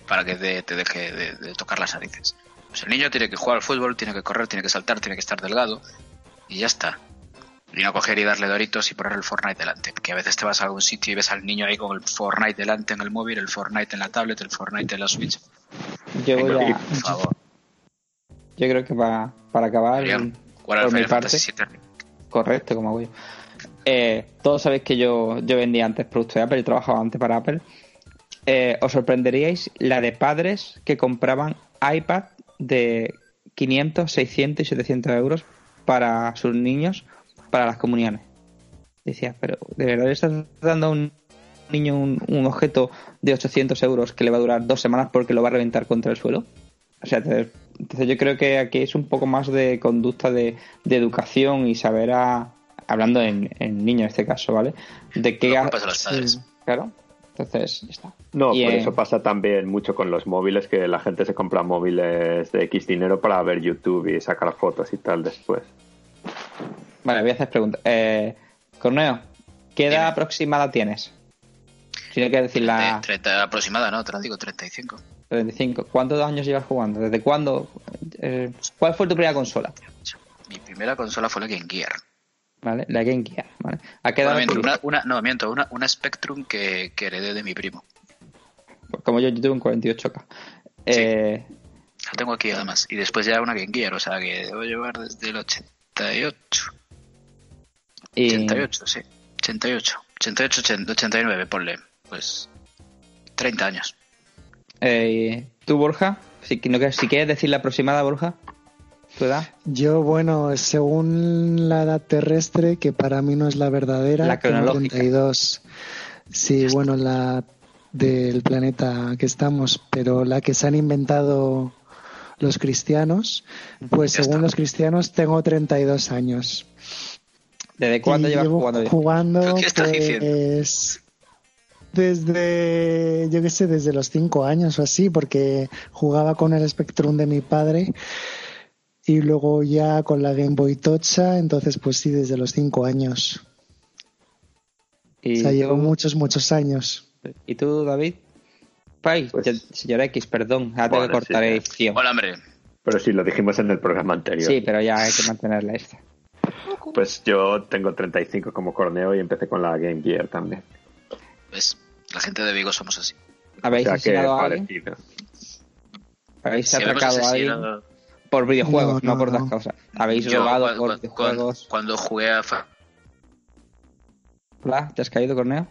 Para que te, te deje de, de tocar las narices. Pues el niño tiene que jugar al fútbol, tiene que correr, tiene que saltar, tiene que estar delgado, y ya está. Y no coger y darle doritos y poner el Fortnite delante. Que a veces te vas a algún sitio y ves al niño ahí con el Fortnite delante en el móvil, el Fortnite en la tablet, el Fortnite en la Switch. Yo, voy Venga, a- por favor. yo creo que para, para acabar, al por mi parte, correcto, como yo. Eh, todos sabéis que yo, yo vendía antes productos de Apple y trabajaba antes para Apple. Eh, os sorprenderíais la de padres que compraban iPad de 500, 600 y 700 euros para sus niños para las comuniones. Decía, pero ¿de verdad le estás dando a un niño un, un objeto de 800 euros que le va a durar dos semanas porque lo va a reventar contra el suelo? O sea, te- entonces yo creo que aquí es un poco más de conducta de, de educación y saber a, hablando en, en niño en este caso, ¿vale? De qué... De los. Claro. Entonces, ya está. No, Y, por eh, eso pasa también mucho con los móviles, que la gente se compra móviles de X dinero para ver YouTube y sacar fotos y tal después. Vale, voy a hacer preguntas. Eh, Corneo, ¿qué edad Dime. aproximada tienes? Tiene que decir la De 30 aproximada, ¿no? Te lo digo, 35. 35. ¿Cuántos años llevas jugando? ¿Desde cuándo? Eh, ¿Cuál fue tu primera consola? Mi primera consola fue la Game Gear. ¿Vale? La Game Gear. ¿vale? ¿A qué edad Bueno, miento, la una, una- no, miento, una, una Spectrum que, que heredé de mi primo. Como yo, yo tuve un 48K. Eh, La tengo aquí además. Y después ya una Game Gear, o sea que debo llevar desde el 88. Y, 88, sí. 88. 88, 80, 89, ponle. Pues 30 años. eh, ¿Tú, Borja? Si, no, quieres- si quieres decir la aproximada, Borja, tu edad. Yo, bueno, según la edad terrestre, que para mí no es la verdadera, La cronológica. 32. Sí, bueno, la del planeta que estamos, pero la que se han inventado los cristianos, pues Ya según está. los cristianos tengo 32 años. ¿Desde cuándo llevas llevo jugando? jugando, ¿Qué estás pues, desde, yo qué sé, desde los 5 años o así, porque jugaba con el Spectrum de mi padre y luego ya con la Game Boy Tocha, entonces pues sí, desde los 5 años. ¿Y, O sea, llevo muchos, muchos años. ¿Y tú, David? Pai, Pues- señora X, perdón, ahora tengo que cortar sí, edición. Hola, hombre. Pero sí, lo dijimos en el programa anterior. Sí, pero ya hay que mantenerla esta. Pues yo tengo 35 como corneo y empecé con la Game Gear también. Pues la gente de Vigo somos así. ¿Habéis O sea asesinado a alguien? parecido. ¿Habéis Si atracado a alguien? asesinado- Por videojuegos, No, no, por no, otras no. cosas. ¿Habéis Yo, robado cuando, por videojuegos? cuando jugué a Fa- Hola, ¿Te has caído, Corneo?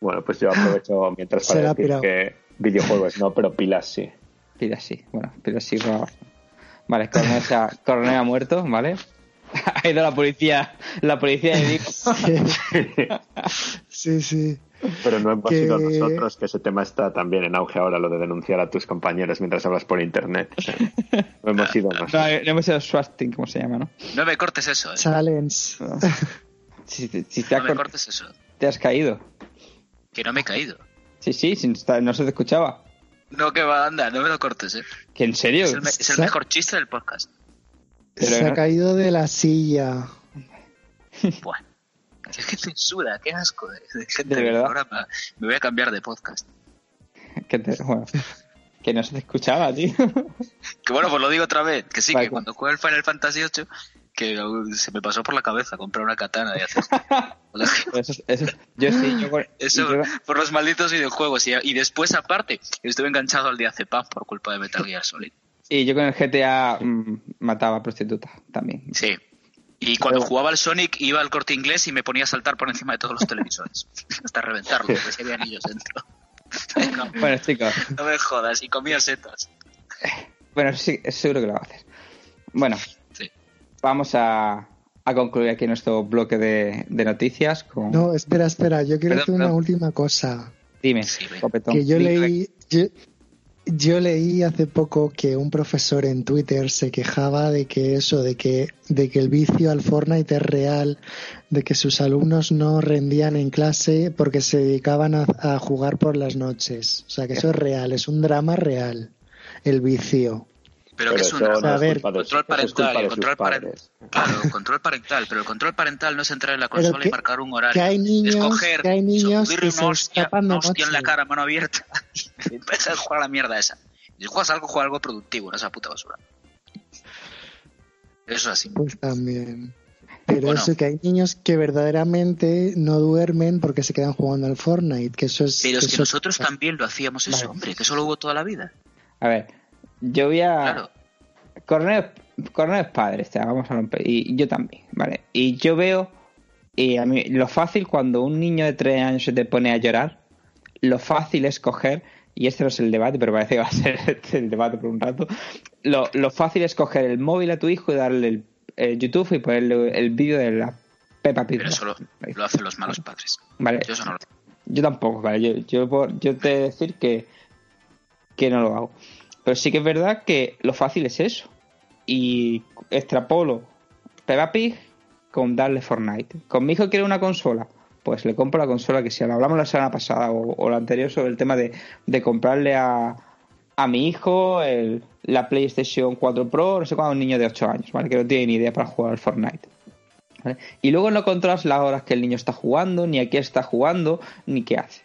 Bueno, pues yo aprovecho mientras para decir pirado. que videojuegos no, pero pilas sí. Pira sí, bueno, Pira sí roba. Vale, Corneo, ha, Corneo ha muerto, ¿vale? Ha ido la policía, la policía y dijo, Sí, sí. Pero no hemos Que- sido nosotros, que ese tema está también en auge ahora, lo de denunciar a tus compañeros mientras hablas por internet. No hemos sido no, nosotros. no hemos sido swasting, ¿cómo se llama, no? No me cortes eso, eh. Challenge. Si, si- si te, No has me cor- cortes eso. te has caído. Que no me he caído. Sí, sí, sin no se te escuchaba. No, que va, anda, no me lo cortes, eh. ¿Que en serio? Es el, me- es el Sa- mejor chiste del podcast. Pero Se ha no- caído de la silla. Buah. Que censura, qué asco de, de gente De del verdad. programa. Me voy a cambiar de podcast. que te- bueno, que no se te escuchaba, tío. Que bueno, pues lo digo otra vez. Que sí, Vale. que cuando jugué el Final Fantasy VIII, que se me pasó por la cabeza comprar una katana y hacer. Eso, eso, yo sí, yo, con- Eso yo- por los malditos videojuegos. Y, y después, aparte, estuve enganchado al diazepam por culpa de Metal Gear Solid. Y yo con el GTA mm, mataba prostitutas también. Sí. Y cuando Pero- jugaba al Sonic iba al corte inglés y me ponía a saltar por encima de todos los televisores. Hasta reventarlo, porque si había anillos dentro. No, Bueno, chicos, no me jodas, y comía setas. bueno, sí, seguro que lo va a hacer. Bueno, Sí. vamos a, a concluir aquí nuestro bloque de, de noticias con... No, espera, espera. Yo quiero Perdón, decir una última cosa. Dime, Sí. Que yo Dime. leí, yo, yo leí hace poco que un profesor en Twitter se quejaba de que eso, de que, de que el vicio al Fortnite es real, de que sus alumnos no rendían en clase porque se dedicaban a, a jugar por las noches. O sea que eso es real, es un drama real, el vicio. Pero, Pero que es un no control parental, el control parental. Claro, control parental, pero el control parental no es entrar en la consola que- y marcar un horario. que hay niños- es coger, que hay niños que se una hostia, una hostia en la cara, mano abierta, y empezar a jugar a la mierda esa. Y si juegas algo, juega algo productivo, no esa puta basura. Eso es así. Pues también. Pero Bueno. eso que hay niños que verdaderamente no duermen porque se quedan jugando al Fortnite, que eso es... Pero es que eso- nosotros también lo hacíamos eso, Vale. hombre, que eso lo hubo toda la vida. A ver, yo voy a... Claro. Corneo, Corneo es padre, o sea, vamos a romper. Y yo también, ¿vale? Y yo veo, y a mí, lo fácil cuando un niño de tres años se te pone a llorar, lo fácil es coger, y este no es el debate, pero parece que va a ser este el debate por un rato, lo, lo fácil es coger el móvil a tu hijo y darle el, el YouTube y ponerle el vídeo de la Peppa Pig. Pero eso lo, lo hacen los malos padres. Vale, Yo eso no lo yo tampoco, vale. Yo, yo, por- yo te decir que, que no lo hago. Pero sí que es verdad que lo fácil es eso. Y extrapolo Peppa Pig con darle Fortnite. Con mi hijo quiere una consola. Pues le compro la consola que sea. Lo hablamos la semana pasada o, la anterior sobre el tema de, comprarle a, mi hijo la PlayStation 4 Pro, no sé cuándo, un niño de 8 años, ¿vale? Que no tiene ni idea para jugar al Fortnite. Y luego no controlas las horas que el niño está jugando, ni a qué está jugando, ni qué hace.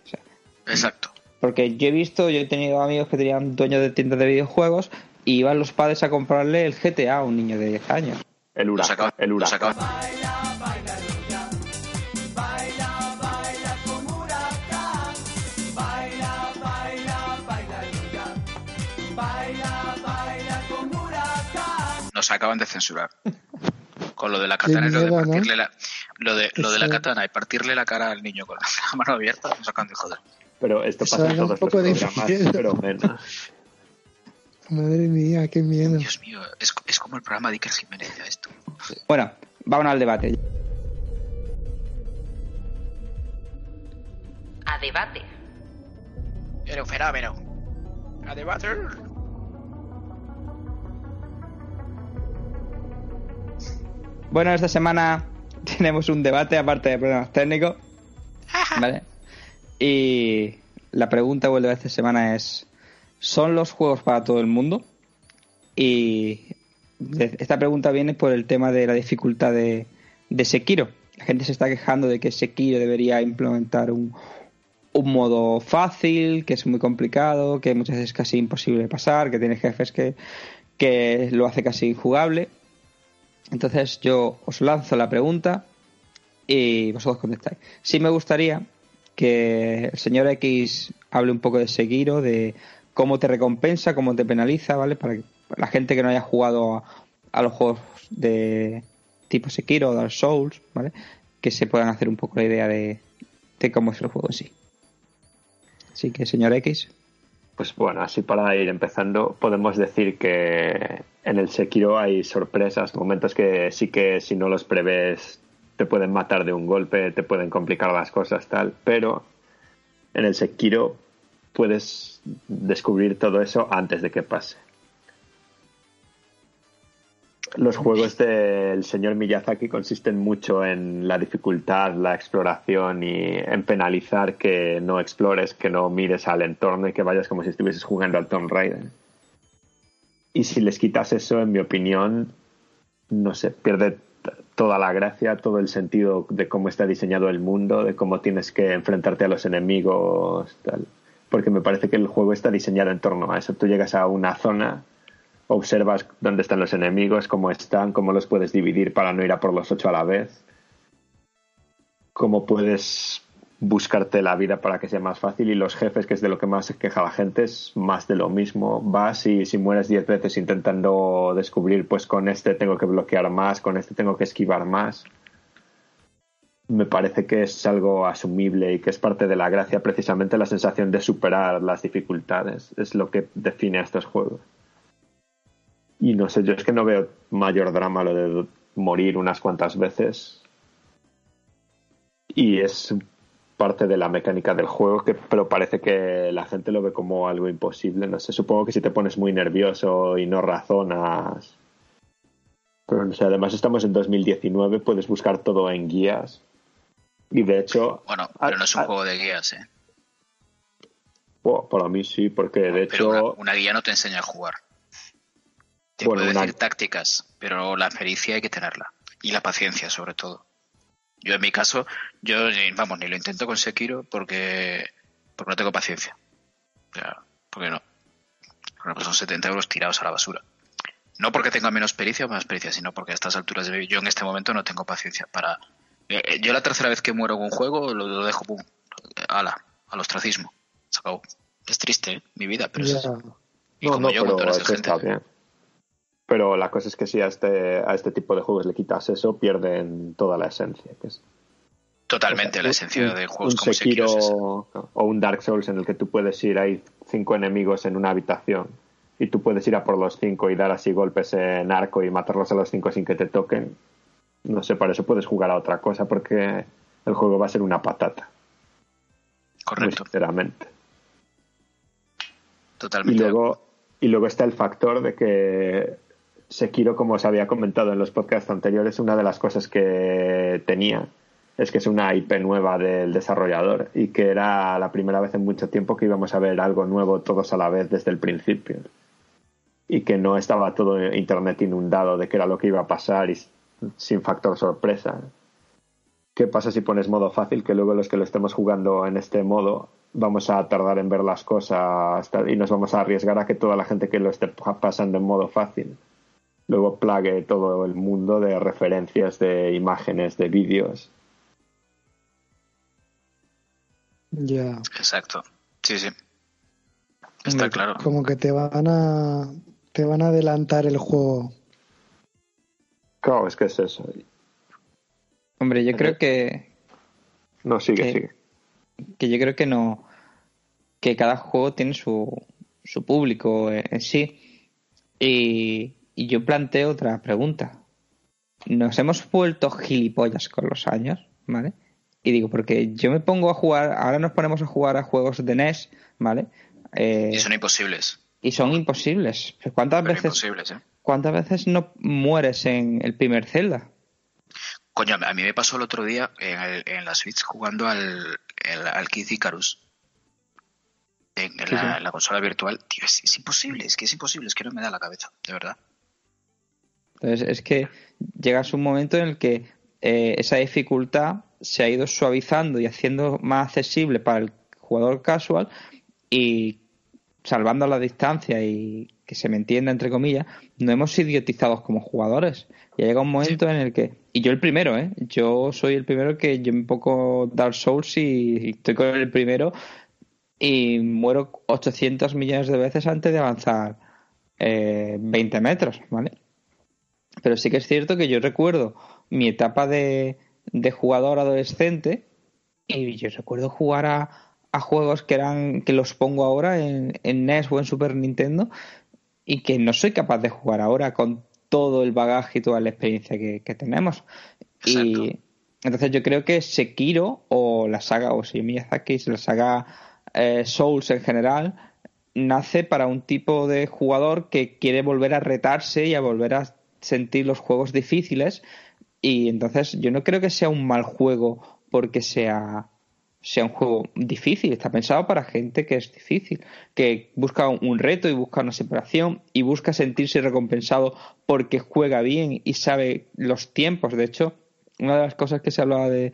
Exacto. Porque yo he visto, yo he tenido amigos que tenían dueños de tiendas de videojuegos y iban los padres a comprarle el GTA a un niño de 10 años. El huracán. El huracán. Nos acaban de censurar. Con lo de la katana y lo de partirle la, lo de, lo de la katana y partirle la cara al niño con la mano abierta, nos acaban de joder. Pero esto Eso pasa en da un todos los poco de programas, miedo. pero menos. Madre mía, qué miedo. Dios mío, es, es como el programa de Iker Jiménez ya esto. Bueno, vámonos al debate. A debate. Un fenómeno. A debatir. Bueno, esta semana tenemos un debate aparte de problemas técnicos. ¿Vale? Y la pregunta debate de esta semana es: ¿son los juegos para todo el mundo? Y esta pregunta viene por el tema de la dificultad de, Sekiro. La gente se está quejando de que Sekiro debería implementar un, un modo fácil, que es muy complicado, que muchas veces es casi imposible pasar, que tiene jefes que, que lo hace casi injugable. Entonces yo os lanzo la pregunta y vosotros contestáis. Sí me gustaría que el señor X hable un poco de Sekiro, de cómo te recompensa, cómo te penaliza, ¿vale? Para que la gente que no haya jugado a, a los juegos de tipo Sekiro o Dark Souls, ¿vale? Que se puedan hacer un poco la idea de, de cómo es el juego en sí. Así que, señor X. Pues bueno, así para ir empezando, podemos decir que en el Sekiro hay sorpresas, momentos que sí que si no los prevés te pueden matar de un golpe, te pueden complicar las cosas, tal, pero en el Sekiro puedes descubrir todo eso antes de que pase. Los juegos del señor Miyazaki consisten mucho en la dificultad, la exploración y en penalizar que no explores, que no mires al entorno y que vayas como si estuvieses jugando al Tomb Raider. Y si les quitas eso, en mi opinión, no sé, pierde toda la gracia, todo el sentido de cómo está diseñado el mundo, de cómo tienes que enfrentarte a los enemigos, tal. Porque me parece que el juego está diseñado en torno a eso. Tú llegas a una zona observas dónde están los enemigos, cómo están, cómo los puedes dividir para no ir a por los ocho a la vez, cómo puedes buscarte la vida para que sea más fácil y los jefes, que es de lo que más se queja la gente, es más de lo mismo. Vas y si mueres diez veces intentando descubrir, pues con este tengo que bloquear más, con este tengo que esquivar más. Me parece que es algo asumible y que es parte de la gracia, precisamente la sensación de superar las dificultades. Es lo que define a estos juegos. Y no sé, yo es que no veo mayor drama lo de morir unas cuantas veces. Y es parte de la mecánica del juego, que, pero parece que la gente lo ve como algo imposible. No sé, supongo que si te pones muy nervioso y no razonas. Pero no sé, además estamos en 2019, puedes buscar todo en guías. Y de hecho. Bueno, pero no es un juego de guías, ¿eh? para mí sí, porque de hecho. Una, una guía no te enseña a jugar. Te bueno, puede decir tácticas, pero la pericia hay que tenerla. Y la paciencia, sobre todo. Yo, en mi caso, yo, vamos, ni lo intento con Sekiro porque, porque no tengo paciencia. O sea, porque no. Porque son 70 euros tirados a la basura. No porque tenga menos pericia o más pericia, sino porque a estas alturas de yo en este momento no tengo paciencia para... Eh, yo la tercera vez que muero con un juego lo, lo dejo, pum, ala, al ostracismo. Se acabó. Es triste, ¿eh? mi vida, pero yeah. es... Y no, como no, yo, pero eso gente. está bien. Pero la cosa es que si a este, a este tipo de juegos le quitas eso, pierden toda la esencia. Que es, Totalmente, o sea, la esencia un, de juegos un como Sekiro Sekiro es o un Dark Souls en el que tú puedes ir, hay cinco enemigos en una habitación y tú puedes ir a por los cinco y dar así golpes en arco y matarlos a los cinco sin que te toquen. No sé, para eso puedes jugar a otra cosa porque el juego va a ser una patata. Correcto, sinceramente. Y totalmente. luego, y luego está el factor de que Sekiro, como os había comentado en los podcasts anteriores, una de las cosas que tenía es que es una IP nueva del desarrollador y que era la primera vez en mucho tiempo que íbamos a ver algo nuevo todos a la vez desde el principio. Y que no estaba todo internet inundado de qué era lo que iba a pasar y sin factor sorpresa. ¿Qué pasa si pones modo fácil? Que luego los que lo estemos jugando en este modo vamos a tardar en ver las cosas y nos vamos a arriesgar a que toda la gente que lo esté pasando en modo fácil luego plague todo el mundo de referencias, de imágenes, de vídeos. Ya. Exacto. Sí, sí. Está claro. Como que te van a te van a adelantar el juego. Claro, es que es eso. Hombre, yo creo que, No, sigue, que, sigue. que yo creo que no que cada juego tiene su, su público en sí y, y yo planteo otra pregunta nos hemos vuelto gilipollas con los años vale y digo porque yo me pongo a jugar ahora nos ponemos a jugar a juegos de NES vale Eh, Y son imposibles. y son imposibles cuántas Pero veces imposibles, ¿eh? cuántas veces no mueres en el primer Zelda Coño, a mí me pasó el otro día en, el- en la Switch jugando al, el- al Kid Icarus. En, en Sí, la, sí. en la consola virtual. Tío, es, es imposible, es que es imposible, es que no me da la cabeza, de verdad. Entonces es que llegas a un momento en el que eh, esa dificultad se ha ido suavizando y haciendo más accesible para el jugador casual y salvando la distancia y que se me entienda entre comillas, no hemos idiotizados como jugadores. Y llega un momento en el que, y yo el primero, ¿eh? yo soy el primero que yo me pongo Dark Souls y, y estoy con el primero y muero 800 millones de veces antes de avanzar eh, 20 metros, ¿vale? Pero sí que es cierto que yo recuerdo mi etapa de, de jugador adolescente y yo recuerdo jugar a, a juegos que eran que los pongo ahora en, en NES o en Super Nintendo y que no soy capaz de jugar ahora con todo el bagaje y toda la experiencia que, que tenemos. Y entonces yo creo que Sekiro o la saga, o si Miyazaki, la saga eh, Souls en general, nace para un tipo de jugador que quiere volver a retarse y a volver a sentir los juegos difíciles. Y entonces yo no creo que sea un mal juego porque sea sea un juego difícil, está pensado para gente que es difícil, que busca un reto y busca una separación y busca sentirse recompensado porque juega bien y sabe los tiempos. De hecho, una de las cosas que se hablaba de,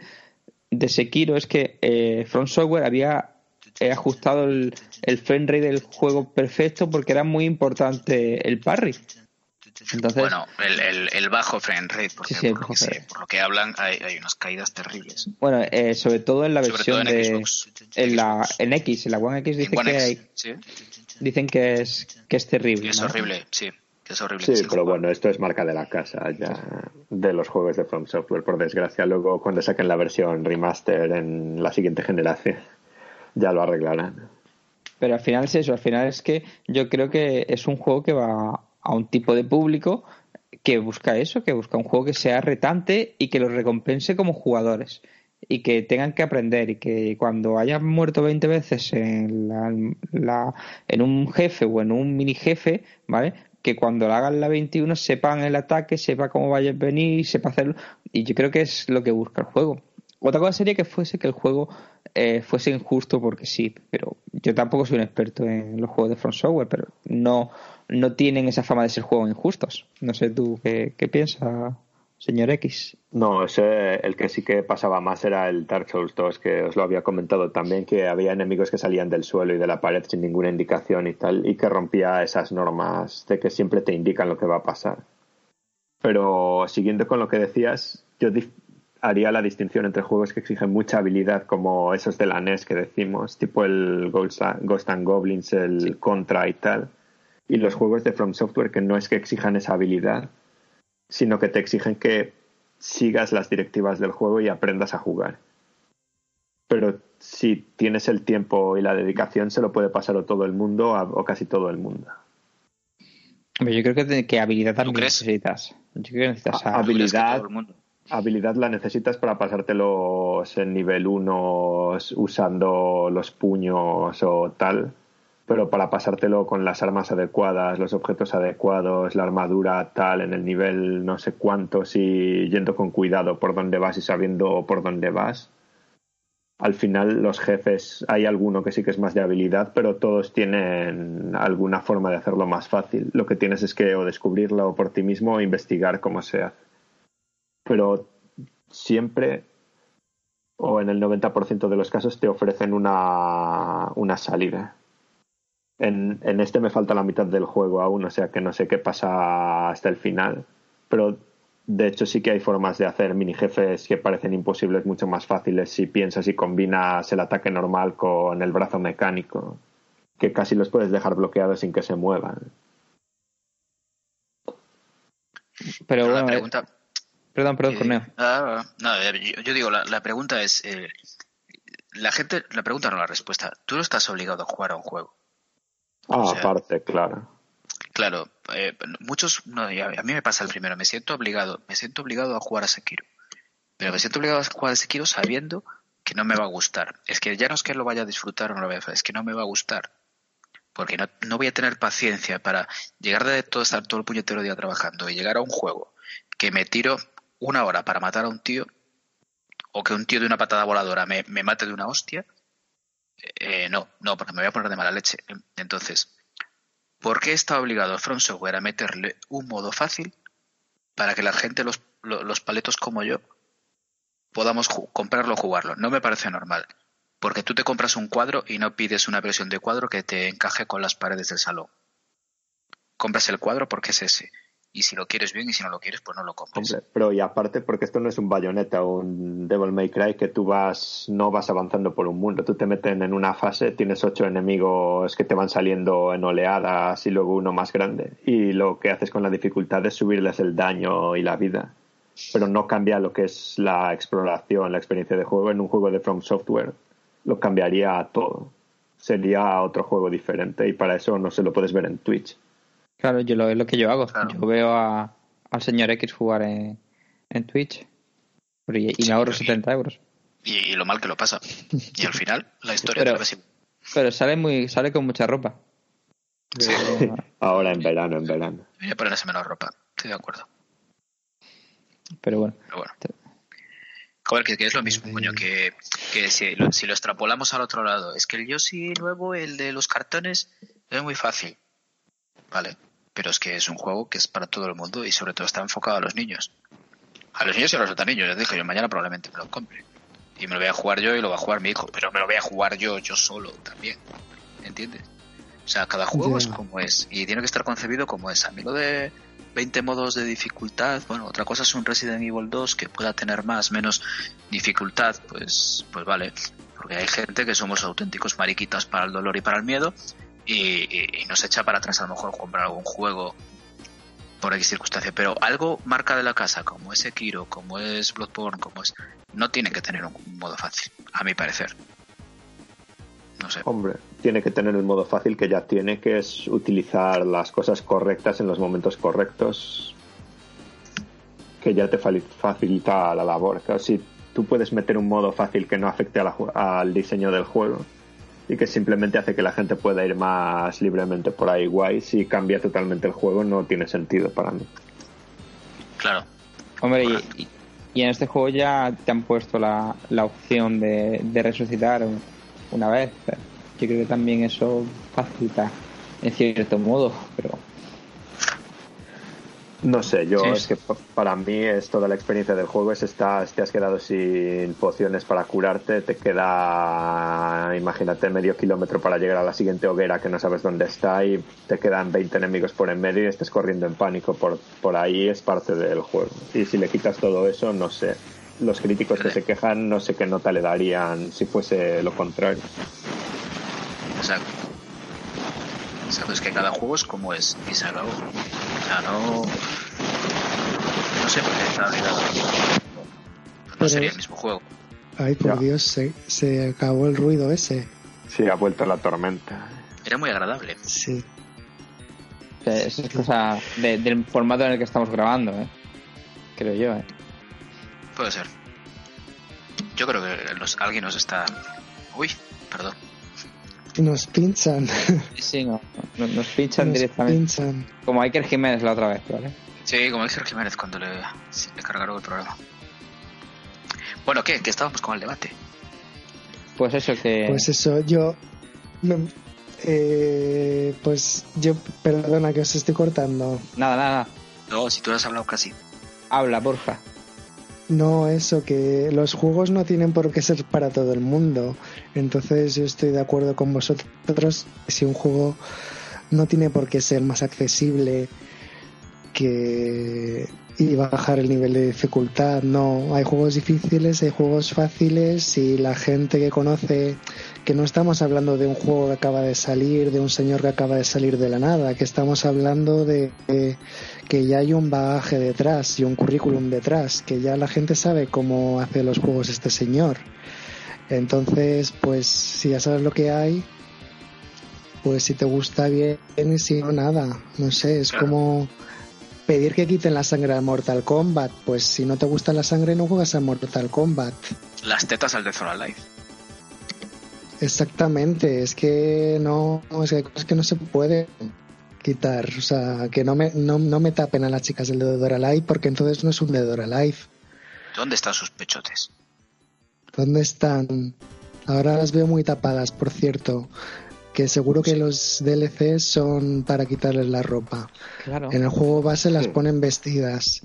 de Sekiro es que eh, Front Software había eh, ajustado el, el frame rate del juego perfecto porque era muy importante el parry. Entonces, bueno, el, el, el bajo frame rate, porque, Sí, sí, el por, lo que sé, por lo que hablan hay, hay unas caídas terribles. bueno, eh, sobre todo en la Sobre versión todo en de Xbox. en la en X, en la One X En dice One que X, hay- ¿sí? dicen que es que es terrible. Es ¿no? horrible, sí. que Es horrible. Sí, que pero bueno, esto es marca de la casa ya de los juegos de From Software, por desgracia. Luego, cuando saquen la versión remaster en la siguiente generación, ya lo arreglarán. Pero al final es eso, al final es que yo creo que es un juego que va a un tipo de público que busca eso, que busca un juego que sea retante y que los recompense como jugadores y que tengan que aprender y que cuando hayan muerto 20 veces en, la, la- en un jefe o en un mini jefe, ¿vale? Que cuando hagan la 21 sepan el ataque, sepa cómo vaya a venir, sepa hacerlo. Y yo creo que es lo que busca el juego. Otra cosa sería que fuese que el juego eh, fuese injusto porque sí, pero yo tampoco soy un experto en los juegos de Front Software, pero no, no tienen esa fama de ser juegos injustos. No sé tú qué, qué piensas, señor X. No, ese, el que sí que pasaba más era el Dark Souls 2, que os lo había comentado también, que había enemigos que salían del suelo y de la pared sin ninguna indicación y tal, y que rompía esas normas de que siempre te indican lo que va a pasar. Pero siguiendo con lo que decías, yo haría la distinción entre juegos que exigen mucha habilidad, como esos de la NES que decimos, tipo el Ghost Ghost and Goblins, el Contra y tal, y los juegos de From Software que no es que exijan esa habilidad, sino que te exigen que sigas las directivas del juego y aprendas a jugar. Pero si tienes el tiempo y la dedicación, se lo puede pasar a todo el mundo a- o casi todo el mundo. Yo creo que, que habilidad también crees? necesitas. Yo creo que necesitas a- ¿Tú crees que habilidad- todo el mundo? Habilidad la necesitas para pasártelos en nivel 1 usando los puños o tal, pero para pasártelo con las armas adecuadas, los objetos adecuados, la armadura tal, en el nivel no sé cuántos y yendo con cuidado por dónde vas y sabiendo por dónde vas. Al final los jefes, hay alguno que sí que es más de habilidad, pero todos tienen alguna forma de hacerlo más fácil. Lo que tienes es que o descubrirlo por ti mismo o investigar cómo se hace pero siempre o en el 90% de los casos te ofrecen una, una salida. En, en este me falta la mitad del juego aún, o sea que no sé qué pasa hasta el final, pero de hecho sí que hay formas de hacer mini jefes que parecen imposibles mucho más fáciles si piensas y combinas el ataque normal con el brazo mecánico, que casi los puedes dejar bloqueados sin que se muevan. Pero Pero la bueno, eh, pregunta, perdón, perdón, Eh, Corneo. ah, no, yo, yo digo, la, la pregunta es, eh, la gente, la pregunta no la respuesta. Tú no estás obligado a jugar a un juego. Ah, O sea, aparte, claro. Claro, eh, muchos, no, a mí me pasa el primero, me siento obligado, me siento obligado a jugar a Sekiro. Pero me siento obligado a jugar a Sekiro sabiendo que no me va a gustar. Es que ya no es que lo vaya a disfrutar o no lo vaya a es que no me va a gustar. Porque no, no voy a tener paciencia para llegar de todo, estar todo el puñetero día trabajando y llegar a un juego que me tiro una hora para matar a un tío o que un tío de una patada voladora me, me mate de una hostia. Eh, no, no, porque me voy a poner de mala leche. Entonces, ¿por qué está obligado From Software a meterle un modo fácil para que la gente, los, lo- los paletos como yo, podamos comprarlo o jugarlo? No me parece normal. Porque tú te compras un cuadro y no pides una versión de cuadro que te encaje con las paredes del salón. Compras el cuadro porque es ese. Y si lo quieres bien y si no lo quieres, pues no lo compres. Pero y aparte, porque esto no es un bayoneta o un Devil May Cry que tú vas, no vas avanzando por un mundo. Tú te meten en una fase, tienes ocho enemigos que te van saliendo en oleadas y luego uno más grande. Y lo que haces con la dificultad es subirles el daño y la vida. Pero no cambia lo que es la exploración, la experiencia de juego en un juego de From Software. Lo cambiaría todo. Sería otro juego diferente y para eso no se lo puedes ver en Twitch. Claro, yo lo, es lo que yo hago. Claro. Yo veo a, al señor X jugar en, en Twitch y, y me ahorro 70 euros. Y, y lo mal que lo pasa. Y al final, la historia Pero- te. Pero sale muy sale con mucha ropa. Sí. Ahora en verano, en verano. Debería ponerse menos ropa. Estoy de acuerdo. pero bueno. Pero bueno. Joder, que, que es lo mismo, coño, que, que si, lo, si lo extrapolamos al otro lado, es que el Yoshi nuevo, el de los cartones, es muy fácil. Vale. Pero es que es un juego que es para todo el mundo y sobre todo está enfocado a los niños. A los niños y a los otros niños. Les dije, yo mañana probablemente me lo compre. Y me lo voy a jugar yo y lo va a jugar mi hijo. Pero me lo voy a jugar yo, yo solo también. ¿Entiendes? O sea, cada juego es como es. Y tiene que estar concebido como es. A mí lo de 20 modos de dificultad, bueno, otra cosa es un Resident Evil 2 que pueda tener más, menos dificultad, pues, pues vale. Porque hay gente que somos auténticos mariquitas para el dolor y para el miedo y, y- nos echa para atrás a lo mejor comprar algún juego por X circunstancia. Pero algo marca de la casa, como es Sekiro, como es Bloodborne, como es... No tiene que tener un modo fácil, a mi parecer. No sé. Hombre, tiene que tener el modo fácil que ya tiene, que es utilizar las cosas correctas en los momentos correctos, que ya te facilita la labor. Claro, si tú puedes meter un modo fácil que no afecte a la al diseño del juego y que simplemente hace que la gente pueda ir más libremente por ahí guay, si cambia totalmente el juego no tiene sentido para mí. Claro. Hombre, y, en este juego ya te han puesto la, la opción de, de resucitar un- una vez. Yo creo que también eso facilita en cierto modo, pero No sé, yo Sí, es que pa- para mí es toda la experiencia del juego es estás, te has quedado sin pociones para curarte, te queda, imagínate, medio kilómetro para llegar a la siguiente hoguera que no sabes dónde está y te quedan 20 enemigos por en medio y estés corriendo en pánico por, por ahí, es parte del juego. Y si le quitas todo eso, no sé. Los críticos que se quejan, no sé qué nota le darían si fuese lo contrario. Exacto. Exacto, es que cada juego es como es y se acabó. O sea, no. No sé por qué está ligado. No sería el mismo juego. Ay, por Ya. Dios, se, se acabó el ruido ese. Sí, ha vuelto la tormenta. Era muy agradable. Sí. o sea, eso es cosa de- del formato en el que estamos grabando, ¿eh? creo yo. ¿eh? Puede ser. Yo creo que los- alguien nos está. Uy, perdón. Nos pinchan. Sí, no, no- nos pinchan Nos directamente. pinchan. Como Iker Jiménez la otra vez, ¿vale? Sí, como dice Jiménez cuando le, sí, le cargaron el programa. Bueno, ¿qué? Que estábamos con el debate. Pues eso que... Pues eso, yo. me- eh, pues yo, perdona que os estoy cortando. Nada, nada, nada. No, si tú has hablado casi. Habla, porfa. No, eso, que los juegos no tienen por qué ser para todo el mundo. Entonces yo estoy de acuerdo con vosotros. Si un juego no tiene por qué ser más accesible que y bajar el nivel de dificultad. No, hay juegos difíciles, hay juegos fáciles y la gente que conoce que no estamos hablando de un juego que acaba de salir, de un señor que acaba de salir de la nada, que estamos hablando de, de que ya hay un bagaje detrás y un currículum detrás, que ya la gente sabe cómo hace los juegos este señor. Entonces, pues si ya sabes lo que hay, pues si te gusta bien y si no, nada. No sé, es como pedir que quiten la sangre a Mortal Kombat. Pues si no te gusta la sangre, no juegas a Mortal Kombat. Las tetas al Death or Alive. Exactamente, es que no, es que hay cosas que no se puede quitar. O sea, que no me, no, no me tapen a las chicas del Dead or Alive porque entonces no es un Dead or Alive. ¿Dónde están sus pechotes? ¿Dónde están? Ahora las veo muy tapadas, por cierto. Que seguro que los DLCs son para quitarles la ropa. Claro. En el juego base las Sí. ponen vestidas.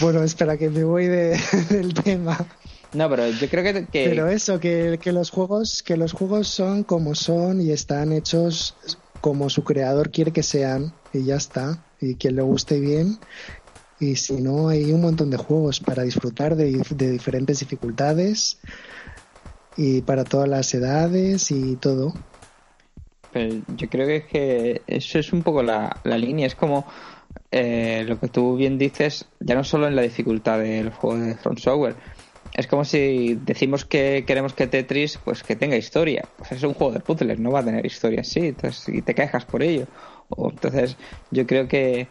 Bueno, espera que me voy de- del tema. No, pero yo creo que... que- Pero eso, que, que los juegos, que los juegos son como son y están hechos como su creador quiere que sean y ya está. y quien le guste bien. Y si no, hay un montón de juegos para disfrutar de, de diferentes dificultades y para todas las edades y todo. Pero yo creo que, es que eso es un poco la, la línea. Es como eh, lo que tú bien dices, ya no solo en la dificultad del juego de Front Software. Es como si decimos que queremos que Tetris pues que tenga historia. Pues es un juego de puzzles, no va a tener historia así. Entonces, y te quejas por ello. O, entonces, yo creo que,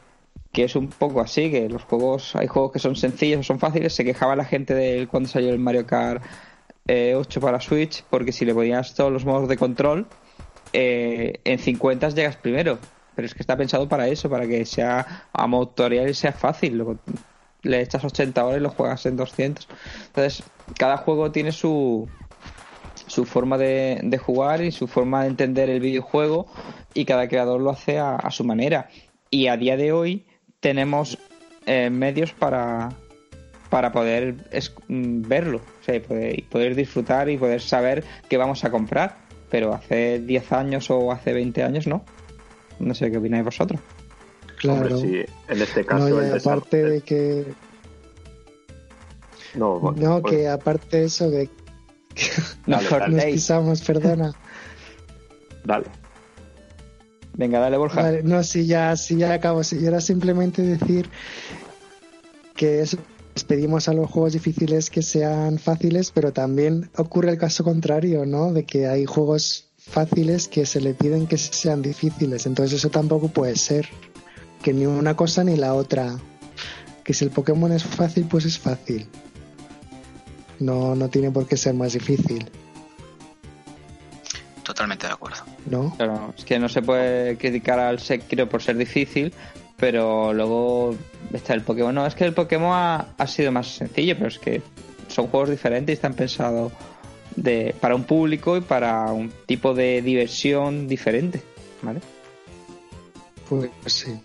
que es un poco así, que los juegos, hay juegos que son sencillos o son fáciles. Se quejaba la gente de cuando salió el Mario Kart 8 eh, para Switch, porque si le ponías todos los modos de control, eh, en 50 llegas primero. Pero es que está pensado para eso, para que sea a y sea fácil. Le echas 80 horas y lo juegas en 200. Entonces, cada juego tiene su, su forma de, de jugar y su forma de entender el videojuego y cada creador lo hace a, su manera. Y a día de hoy tenemos eh, medios para, para poder mm, verlo o sea, y poder, poder disfrutar y poder saber qué vamos a comprar pero hace 10 años o hace 20 años no. No sé qué opináis vosotros. Claro. sí, en este caso. No, aparte de que. No, no pues- que aparte de eso, de. nos pisamos, perdona. Dale. Venga, dale, Borja. no, si ya, si ya acabo. Si era simplemente decir que eso les pedimos a los juegos difíciles que sean fáciles, pero también ocurre el caso contrario, ¿no? De que hay juegos fáciles que se le piden que sean difíciles. Entonces eso tampoco puede ser. Que ni una cosa ni la otra. Que si el Pokémon es fácil, pues es fácil. No, no tiene por qué ser más difícil. Totalmente de acuerdo. ¿No? Pero es que no se puede criticar al Sekiro por ser difícil, pero luego está el Pokémon. No, es que el Pokémon ha, sido más sencillo, pero es que son juegos diferentes y están pensados de, para un público y para un tipo de diversión diferente, ¿vale? Pues sí.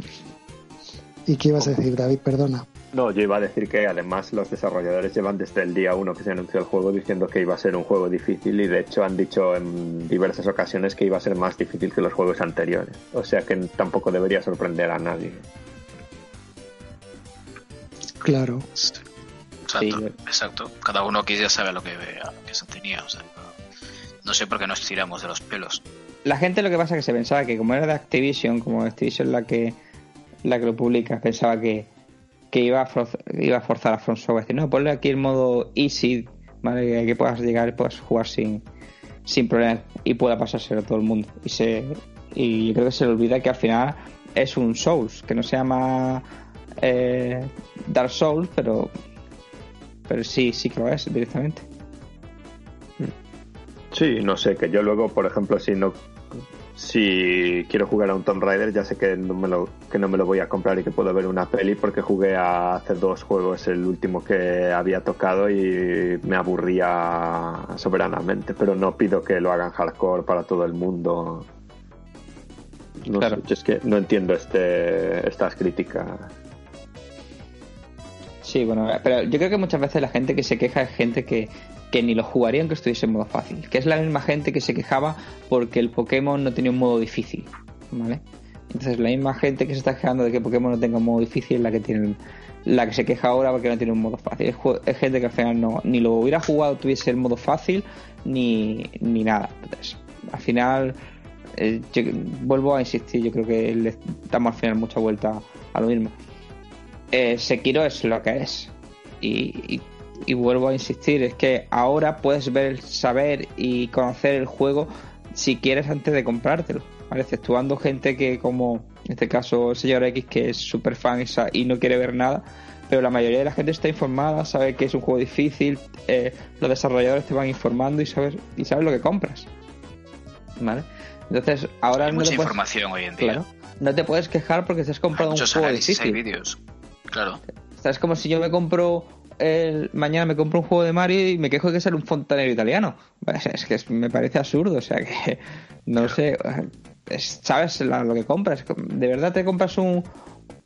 ¿Y qué ibas a decir, David? Perdona. No, yo iba a decir que además los desarrolladores llevan desde el día uno que se anunció el juego diciendo que iba a ser un juego difícil y de hecho han dicho en diversas ocasiones que iba a ser más difícil que los juegos anteriores. O sea que tampoco debería sorprender a nadie. Claro. Exacto, exacto. Cada uno aquí ya sabe lo que, que se tenía. O sea, no sé por qué nos tiramos de los pelos. La gente lo que pasa es que se pensaba que como era de Activision, como Activision la que la que lo publica, pensaba que que iba a, forzar, iba a forzar a From Software. No, ponle aquí el modo easy, ¿vale? Que puedas llegar y puedas jugar sin, sin problemas y pueda pasárselo a todo el mundo. Y, se, y creo que se le olvida que al final es un Souls, que no se llama eh, Dark Souls, pero, pero sí, sí que lo es directamente. Sí, no sé, que yo luego, por ejemplo, si no si quiero jugar a un Tomb Raider ya sé que no me lo que no me lo voy a comprar y que puedo ver una peli porque jugué hace dos juegos el último que había tocado y me aburría soberanamente pero no pido que lo hagan hardcore para todo el mundo. No sé, es que no entiendo este estas críticas Sí, bueno, pero yo creo que muchas veces la gente que se queja es gente que, que ni lo jugaría aunque estuviese en modo fácil. Que es la misma gente que se quejaba porque el Pokémon no tenía un modo difícil. ¿Vale? Entonces la misma gente que se está quejando de que Pokémon no tenga un modo difícil es la que tiene la que se queja ahora porque no tiene un modo fácil. Es, gente que al final no ni lo hubiera jugado tuviese el modo fácil ni, ni nada. Entonces, al final eh, vuelvo a insistir, yo creo que le damos al final mucha vuelta a lo mismo eh, Sekiro es lo que es. Y, vuelvo a insistir, es que ahora puedes ver, saber y conocer el juego si quieres antes de comprártelo. ¿vale? Exceptuando gente que, como en este caso el señor X, que es súper fan y no quiere ver nada, pero la mayoría de la gente está informada, sabe que es un juego difícil, eh, los desarrolladores te van informando y sabes, y sabes lo que compras. ¿Vale? Entonces, ahora Hay no mucha información hoy en día. no te puedes quejar porque estás comprando un juego difícil. vídeos. Claro. es como si yo me compro el, mañana me compro un juego de Mario y me quejo de que sea un fontanero italiano. Es que me parece absurdo, o sea que no sé, sabes lo que compras. ¿De verdad te compras un,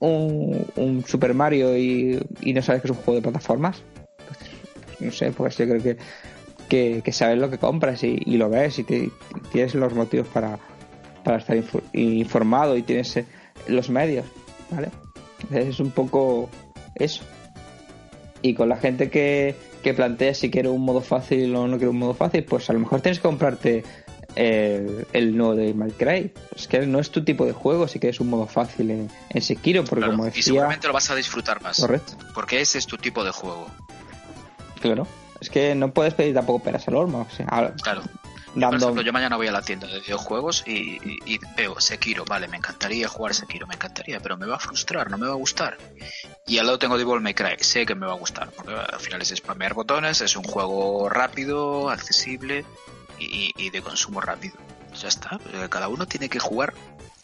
un, Super Mario y, no sabes que es un juego de plataformas? Pues, no sé, pues yo creo que, que, sabes lo que compras y, lo ves y, tienes los motivos para, para estar informado y tienes eh, los medios ¿vale? Es un poco eso. Y con la gente que, que plantea si quiere un modo fácil o no quiere un modo fácil, pues a lo mejor tienes que comprarte el, el nuevo de Minecraft. Es que no es tu tipo de juego si quieres un modo fácil en, en Sekiro, porque Claro, como Y decía... seguramente lo vas a disfrutar más. Correcto. Porque ese es tu tipo de juego. Claro. Es que no puedes pedir tampoco peras al horno. O sea, Claro. Por ejemplo, yo mañana voy a la tienda de videojuegos y, y- y veo Sekiro, vale, me encantaría jugar Sekiro, me encantaría, pero me va a frustrar, no me va a gustar. Y al lado tengo Devil May Cry, sé que me va a gustar, porque al final es spamear botones, es un juego rápido, accesible y, y de consumo rápido. Ya está, eh, cada uno tiene que jugar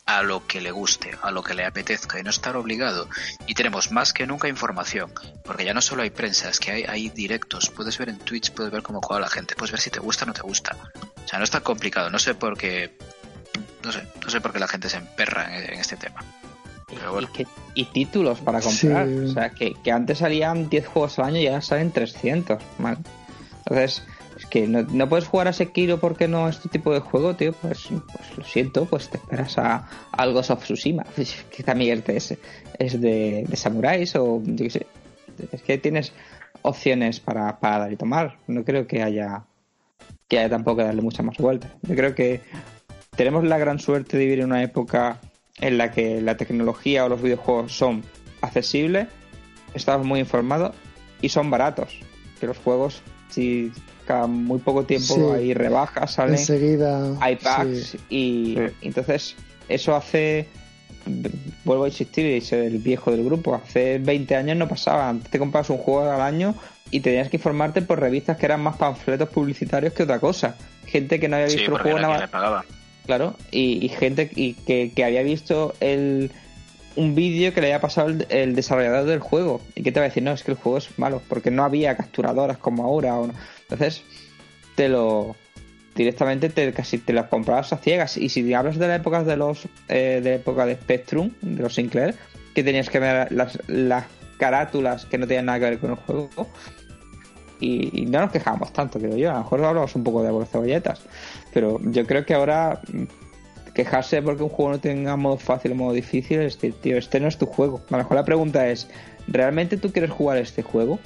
a lo que le guste, a lo que le apetezca y no estar obligado. Y tenemos más que nunca información, porque ya no solo hay prensa, es que hay, hay directos, puedes ver en Twitch, puedes ver cómo juega la gente, puedes ver si te gusta o no te gusta. O sea, no es tan complicado, no sé por qué, no sé, no sé por qué la gente se emperra en, en este tema. Pero bueno, y, que- y títulos para comprar. Sí. O sea, que, que antes salían 10 juegos al año y ahora salen 300. ¿vale? Entonces, es que no, no puedes jugar a Sekiro porque no es tu tipo de juego, tío. Pues, pues lo siento, pues te esperas a, algo of Tsushima. Que también es, es de, de samuráis o yo qué sé. Es que tienes opciones para, para dar y tomar. No creo que haya que haya tampoco darle mucha más vuelta. Yo creo que tenemos la gran suerte de vivir en una época en la que la tecnología o los videojuegos son accesibles, estamos muy informados y son baratos. Que los juegos, si cada muy poco tiempo Sí. hay rebajas, salen, Enseguida. hay packs sí. y Sí. entonces eso hace vuelvo a insistir y ser el viejo del grupo hace 20 años no pasaba antes te comprabas un juego al año y tenías que informarte por revistas que eran más panfletos publicitarios que otra cosa gente que no había sí, visto el juego nada. Claro, y, y gente y que, que había visto el, un vídeo que le había pasado el, el desarrollador del juego. ¿Y que te va a decir? No, es que el juego es malo, porque no había capturadoras como ahora. O no. Entonces, te lo. Directamente te, casi te las comprabas a ciegas. Y si hablas de la época de los eh, de la época de Spectrum, de los Sinclair, que tenías que ver las, las carátulas que no tenían nada que ver con el juego. Y, no nos quejábamos tanto, creo yo. A lo mejor hablamos un poco de cebolletas. Pero yo creo que ahora mm, quejarse porque un juego no tenga modo fácil o modo difícil es decir, tío, este no es tu juego. A lo mejor la pregunta es, ¿realmente tú quieres jugar este juego?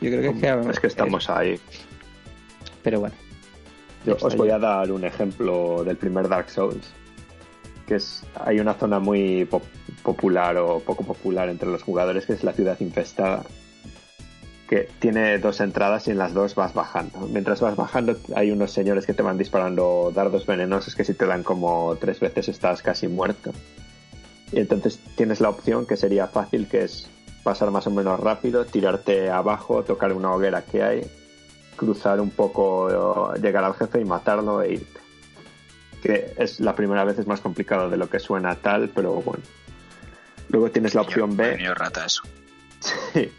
Yo creo que es que, Es que estamos ahí. Pero bueno. Yo os voy ya. a dar un ejemplo del primer Dark Souls. Que es, hay una zona muy pop- popular o poco popular entre los jugadores que es la ciudad infestada. Que tiene dos entradas y en las dos vas bajando. Mientras vas bajando hay unos señores que te van disparando dardos venenosos que si te dan como tres veces estás casi muerto. Y entonces tienes la opción que sería fácil, que es pasar más o menos rápido, tirarte abajo, tocar una hoguera que hay, cruzar un poco, llegar al jefe y matarlo e irte. Que es la primera vez es más complicado de lo que suena tal, pero bueno. Luego tienes la opción B. Rata eso. Sí.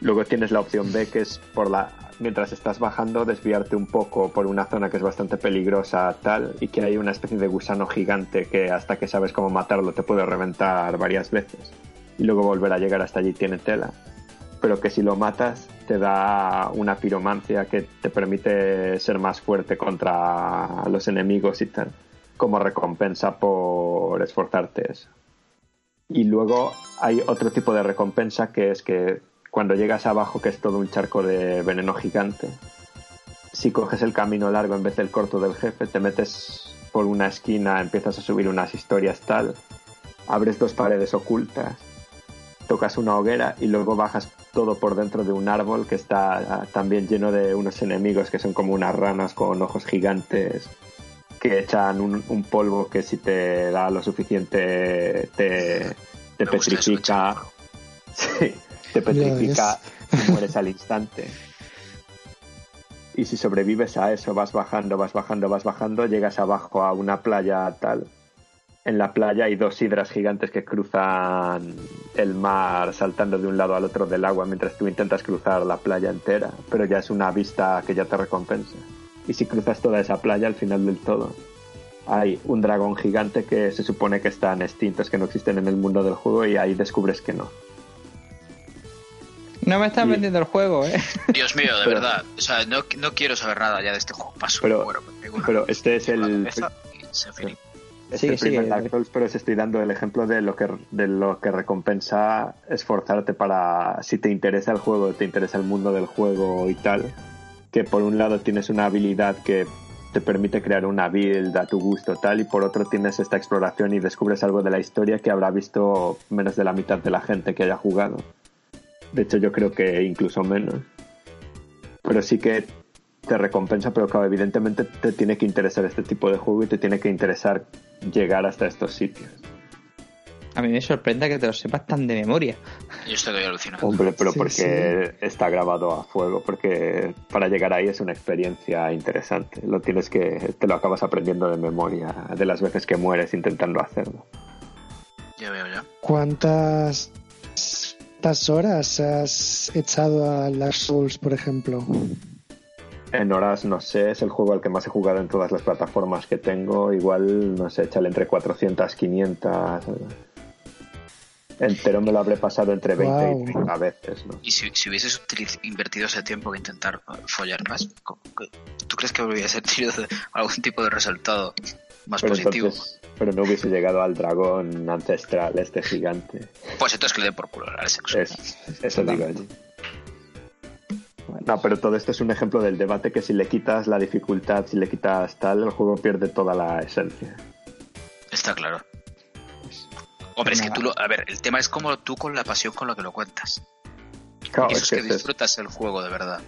Luego tienes la opción B, que es por la mientras estás bajando desviarte un poco por una zona que es bastante peligrosa tal y que hay una especie de gusano gigante que hasta que sabes cómo matarlo te puede reventar varias veces y luego volver a llegar hasta allí tiene tela. Pero que si lo matas te da una piromancia que te permite ser más fuerte contra los enemigos y tal como recompensa por esforzarte eso. Y luego hay otro tipo de recompensa que es que cuando llegas abajo, que es todo un charco de veneno gigante, si coges el camino largo en vez del corto del jefe, te metes por una esquina, empiezas a subir unas historias tal, abres dos paredes ocultas, tocas una hoguera y luego bajas todo por dentro de un árbol que está también lleno de unos enemigos que son como unas ranas con ojos gigantes que echan un, un polvo que si te da lo suficiente te, te petrifica. Sí, te petrifica y mueres al instante. Y si sobrevives a eso, vas bajando, vas bajando, vas bajando, llegas abajo a una playa tal. En la playa hay dos hidras gigantes que cruzan el mar saltando de un lado al otro del agua mientras tú intentas cruzar la playa entera, pero ya es una vista que ya te recompensa. Y si cruzas toda esa playa al final del todo, hay un dragón gigante que se supone que están extintos, que no existen en el mundo del juego y ahí descubres que no. No me estás Y- vendiendo el juego, ¿eh? Dios mío, de Pero- verdad. O sea, no, no quiero saber nada ya de este juego. Paso, Pero- me una pero este es el- se. Es Sigue, el primer sigue. Dark Souls, pero os estoy dando el ejemplo de lo que de lo que recompensa esforzarte para si te interesa el juego, te interesa el mundo del juego y tal, que por un lado tienes una habilidad que te permite crear una build a tu gusto tal y por otro tienes esta exploración y descubres algo de la historia que habrá visto menos de la mitad de la gente que haya jugado. De hecho yo creo que incluso menos. Pero sí que te recompensa, pero claro, evidentemente te tiene que interesar este tipo de juego y te tiene que interesar llegar hasta estos sitios. A mí me sorprende que te lo sepas tan de memoria. Yo estoy alucinado. Hombre, pero Sí, porque está grabado a fuego, porque para llegar ahí es una experiencia interesante. Lo tienes que, te lo acabas aprendiendo de memoria de las veces que mueres intentando hacerlo. Ya veo, ya. ¿Cuántas, cuántas horas has echado a Dark Souls, por ejemplo? En horas, no sé, es el juego al que más he jugado en todas las plataformas que tengo. Igual, no sé, échale entre 400, 500. Entero me lo habré pasado entre 20 Guau. y 30 veces, ¿no? Y si, si hubieses invertido ese tiempo en intentar uh, follar más, ¿cómo- qué- ¿tú crees que hubiese tenido algún tipo de resultado más Pero positivo? entonces, pero no hubiese llegado al dragón ancestral, este gigante. Pues entonces que le den por culo al sexo. Es, eso digo yo. No, pero todo esto es un ejemplo del debate que si le quitas la dificultad, si le quitas tal, el juego pierde toda la esencia. Está claro. Hombre, es que tú lo... A ver, el tema es como tú con la pasión con la que lo cuentas. Claro, y eso es es que que es- disfrutas el juego de verdad.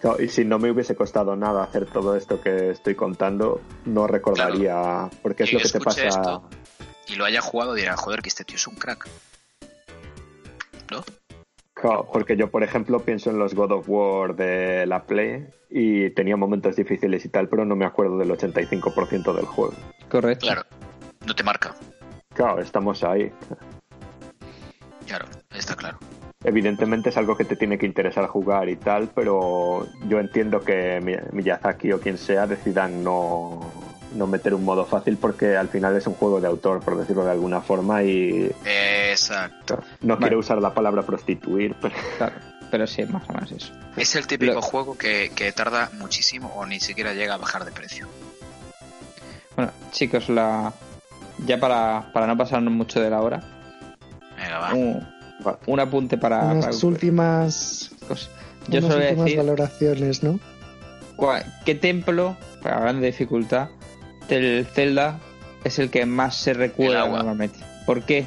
claro, y si no me hubiese costado nada hacer todo esto que estoy contando, no recordaría, porque es lo que te pasa. esto y lo haya jugado dirá, joder, que este tío es un crack. ¿No? Claro, porque yo, por ejemplo, pienso en los God of War de la Play y tenía momentos difíciles y tal, pero no me acuerdo del 85% del juego. Correcto. Claro. No te marca. Claro, estamos ahí. Claro, está claro. Evidentemente es algo que te tiene que interesar jugar y tal, pero yo entiendo que Mi- Miyazaki o quien sea decidan no, no meter un modo fácil porque al final es un juego de autor, por decirlo de alguna forma, y Exacto. no Vale. quiero usar la palabra prostituir, pero Claro, pero sí, más o menos eso. Es el típico Lo- juego que, que tarda muchísimo o ni siquiera llega a bajar de precio. Bueno, chicos, la ya para, para no pasarnos mucho de la hora, Venga, va. un, un apunte para, Unas para- últimas, cosas. Yo unas solo últimas decir valoraciones, ¿no? qué templo, hablando de dificultad, del Zelda es el que más se recuerda normalmente. ¿Por qué?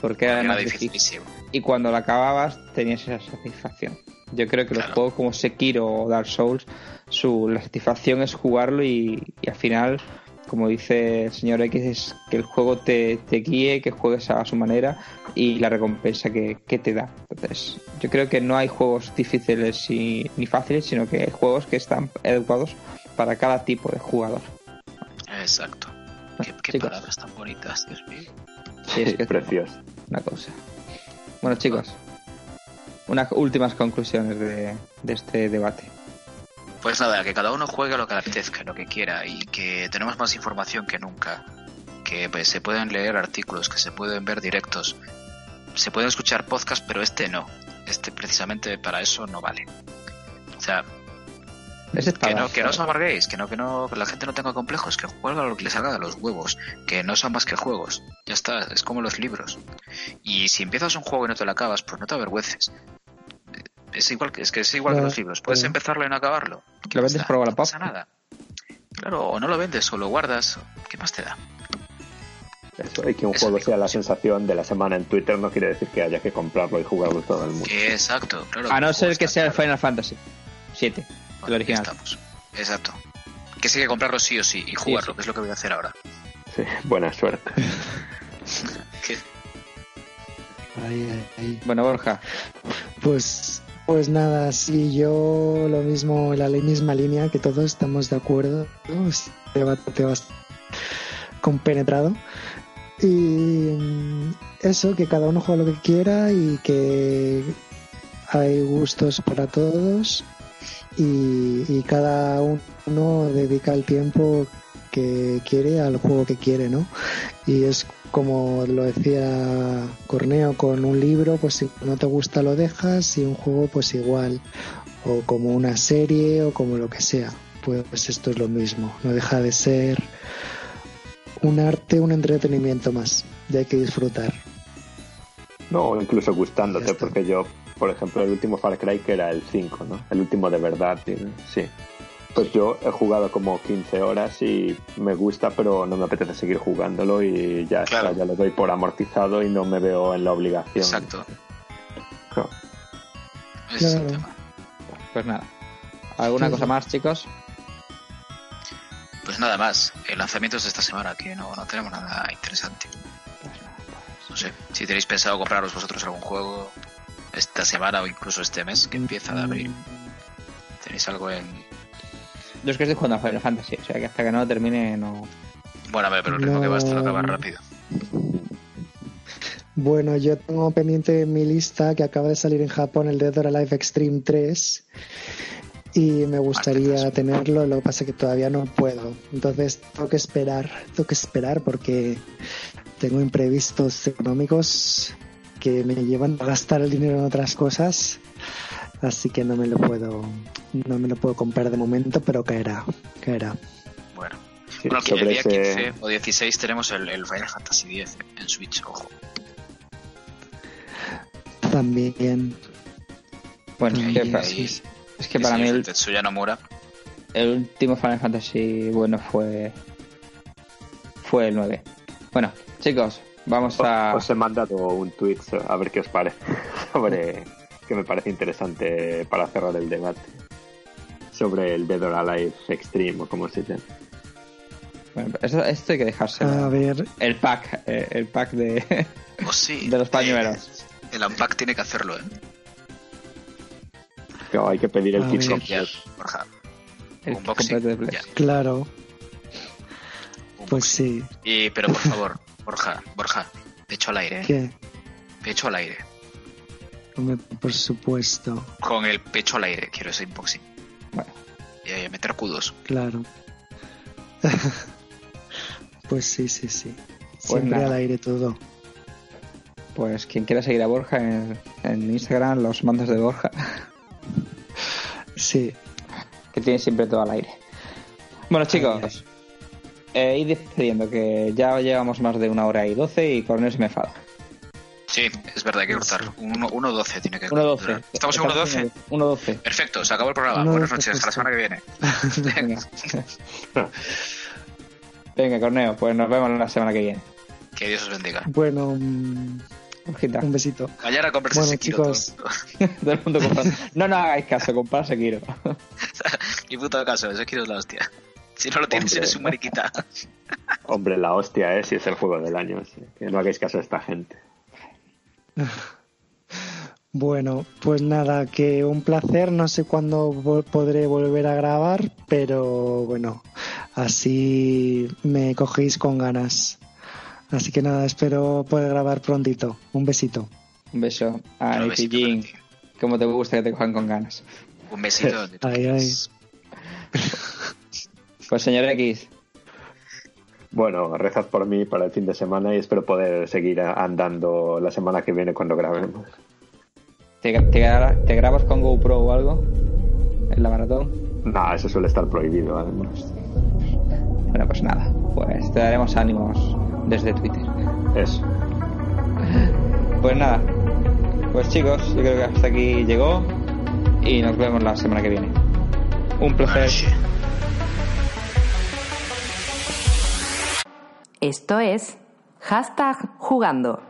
Porque era Era más difícil. y cuando la acababas tenías esa satisfacción. Yo creo que los juegos como Sekiro o Dark Souls, su la satisfacción es jugarlo y, y al final, como dice el señor X, es que el juego te, te guíe, que juegues a su manera y la recompensa que, que te da. Entonces, yo creo que no hay juegos difíciles y- ni fáciles, sino que hay juegos que están adecuados para cada tipo de jugador. Exacto. Qué, qué Chicos. palabras tan bonitas, Dios mío. Sí, es que es precioso. una cosa. Bueno, chicos, unas últimas conclusiones de, de este debate. Pues nada, que cada uno juegue lo que le apetezca, lo que quiera y que tenemos más información que nunca. Que pues, se pueden leer artículos, que se pueden ver directos, se pueden escuchar podcasts, pero este no. Este precisamente para eso no vale. O sea, Que no, que no os amarguéis, que no, que no, que la gente no tenga complejos, que juega lo que les salga de los huevos, que no son más que juegos. Ya está, es como los libros. Y si empiezas un juego y no te lo acabas, pues no te avergüences. Es igual que, es que es igual que los libros. Puedes claro. empezarlo y no acabarlo. ¿Qué Lo vendes por No Wallapop. pasa nada. Claro, o no lo vendes o lo guardas. ¿Qué más te da? Eso, y que un Eso juego sea la sensación de la semana en Twitter no quiere decir que haya que comprarlo y jugarlo todo el mundo. Exacto, claro. A no el ser que sea el claro. Final Fantasy 7, el original. estamos. Exacto. Que sí hay que comprarlo sí o sí y jugarlo, sí. que es lo que voy a hacer ahora. Sí, buena suerte. Ahí, ahí. Bueno, Borja, Pues, pues nada, sí, yo lo mismo, la misma línea que todos estamos de acuerdo. ¿no? Es debate bastante compenetrado. Y mm, eso, que cada uno juega lo que quiera y que hay gustos para todos y, y cada uno dedica el tiempo que quiere al juego que quiere, ¿no? Y es como lo decía Corneo con un libro, pues si no te gusta lo dejas y un juego pues igual o como una serie o como lo que sea. Pues esto es lo mismo, no deja de ser un arte, un entretenimiento más. Y hay que disfrutar. No, incluso gustándote, porque yo, por ejemplo, el último Far Cry que era el 5, ¿no? El último de verdad, tío, sí. Pues yo he jugado como 15 horas y me gusta, pero no me apetece seguir jugándolo y ya Claro. está, ya lo doy por amortizado y no me veo en la obligación. Exacto. No. Ese es el Claro. tema. Pues nada. ¿Alguna Sí, cosa más, chicos? Pues nada más. El lanzamiento es de esta semana, que no, no tenemos nada interesante. No sé, si tenéis pensado compraros vosotros algún juego esta semana o incluso este mes que empieza de abril, tenéis algo en... Yo es que estoy jugando a Final Fantasy, o sea que hasta que no termine no... Bueno, a ver, pero el ritmo que va a estar No. acabar rápido. Bueno, yo tengo pendiente en mi lista que acaba de salir en Japón el Dead or Alive Extreme 3 y me gustaría tenerlo, lo que pasa es que todavía no puedo. Entonces tengo que esperar, tengo que esperar porque tengo imprevistos económicos que me llevan a gastar el dinero en otras cosas, así que no me lo puedo no me lo puedo comprar de momento, pero caerá, caerá. Bueno, Sí, bueno que el día ese- 15 o 16 tenemos el, el Final Fantasy X en Switch, ojo. También Bueno, es que, También, pa- sí, sí. es que para mí el, Tetsuya Nomura, el último Final Fantasy bueno fue... Fue el 9. Bueno, chicos, vamos a... Os he mandado un tweet a ver qué os parece sobre que me parece interesante para cerrar el debate sobre el Dead or Alive Extreme o como se llama. Bueno, esto, esto hay que dejárselo. A ver, El pack, eh, el pack de... oh, sí, De los pañuelos. eh, el Unpack tiene que hacerlo, ¿eh? Claro, hay que pedir el kit completo. Borja. el Unboxing, completo de Play. ya. claro, pues sí. Y, pero por favor, Borja, Borja, pecho al aire. ¿Qué? pecho al aire. Hombre, por supuesto, Con el pecho al aire, quiero ese unboxing. Bueno, Y eh, meter cudos. claro. pues sí, sí, sí. Pues Siempre nada. al aire todo. pues quien quiera seguir a Borja en, en Instagram, los mandos de Borja, Sí. que tiene siempre todo al aire. Bueno, chicos, eh, ir despediendo, que ya llevamos más de una hora y doce y Cornel se me enfada. Sí, es verdad, hay que cortar. 1.12 tiene que 1.12. durar. Estamos en 1.12. 1.12. Perfecto, se acabó el programa. 1.12 Buenas noches, hasta la semana que viene. Venga. Venga, Corneo, pues nos vemos la semana que viene. que Dios os bendiga. Bueno, mm, Borjita, un besito. Mañana compres Bueno, ese kilo chicos. todo. todo el mundo compra- No, no hagáis caso, comprar Sekiro. Ni puto caso, ese kilo es la hostia. Si no lo tienes, Hombre. eres un mariquita. Hombre, la hostia es si es el juego del año. sí. Que no hagáis caso a esta gente. Bueno, pues nada, que un placer. No sé cuándo vol- podré volver a grabar, pero bueno, así me cogéis con ganas. Así que nada, espero poder grabar prontito. Un besito. Un beso a Un ti. Como te gusta que te cojan con ganas. Un besito Ay, quieras. Pues señor X, Bueno, rezad por mí para el fin de semana y espero poder seguir andando la semana que viene cuando grabemos. ¿te, te grabas con GoPro o algo? En la maratón. No, eso suele estar prohibido además. Bueno, pues nada, pues te daremos ánimos desde Twitter. Eso. Pues nada, pues chicos, yo creo que hasta aquí llegó y nos vemos la semana que viene. Un placer. Esto es hashtag jugando.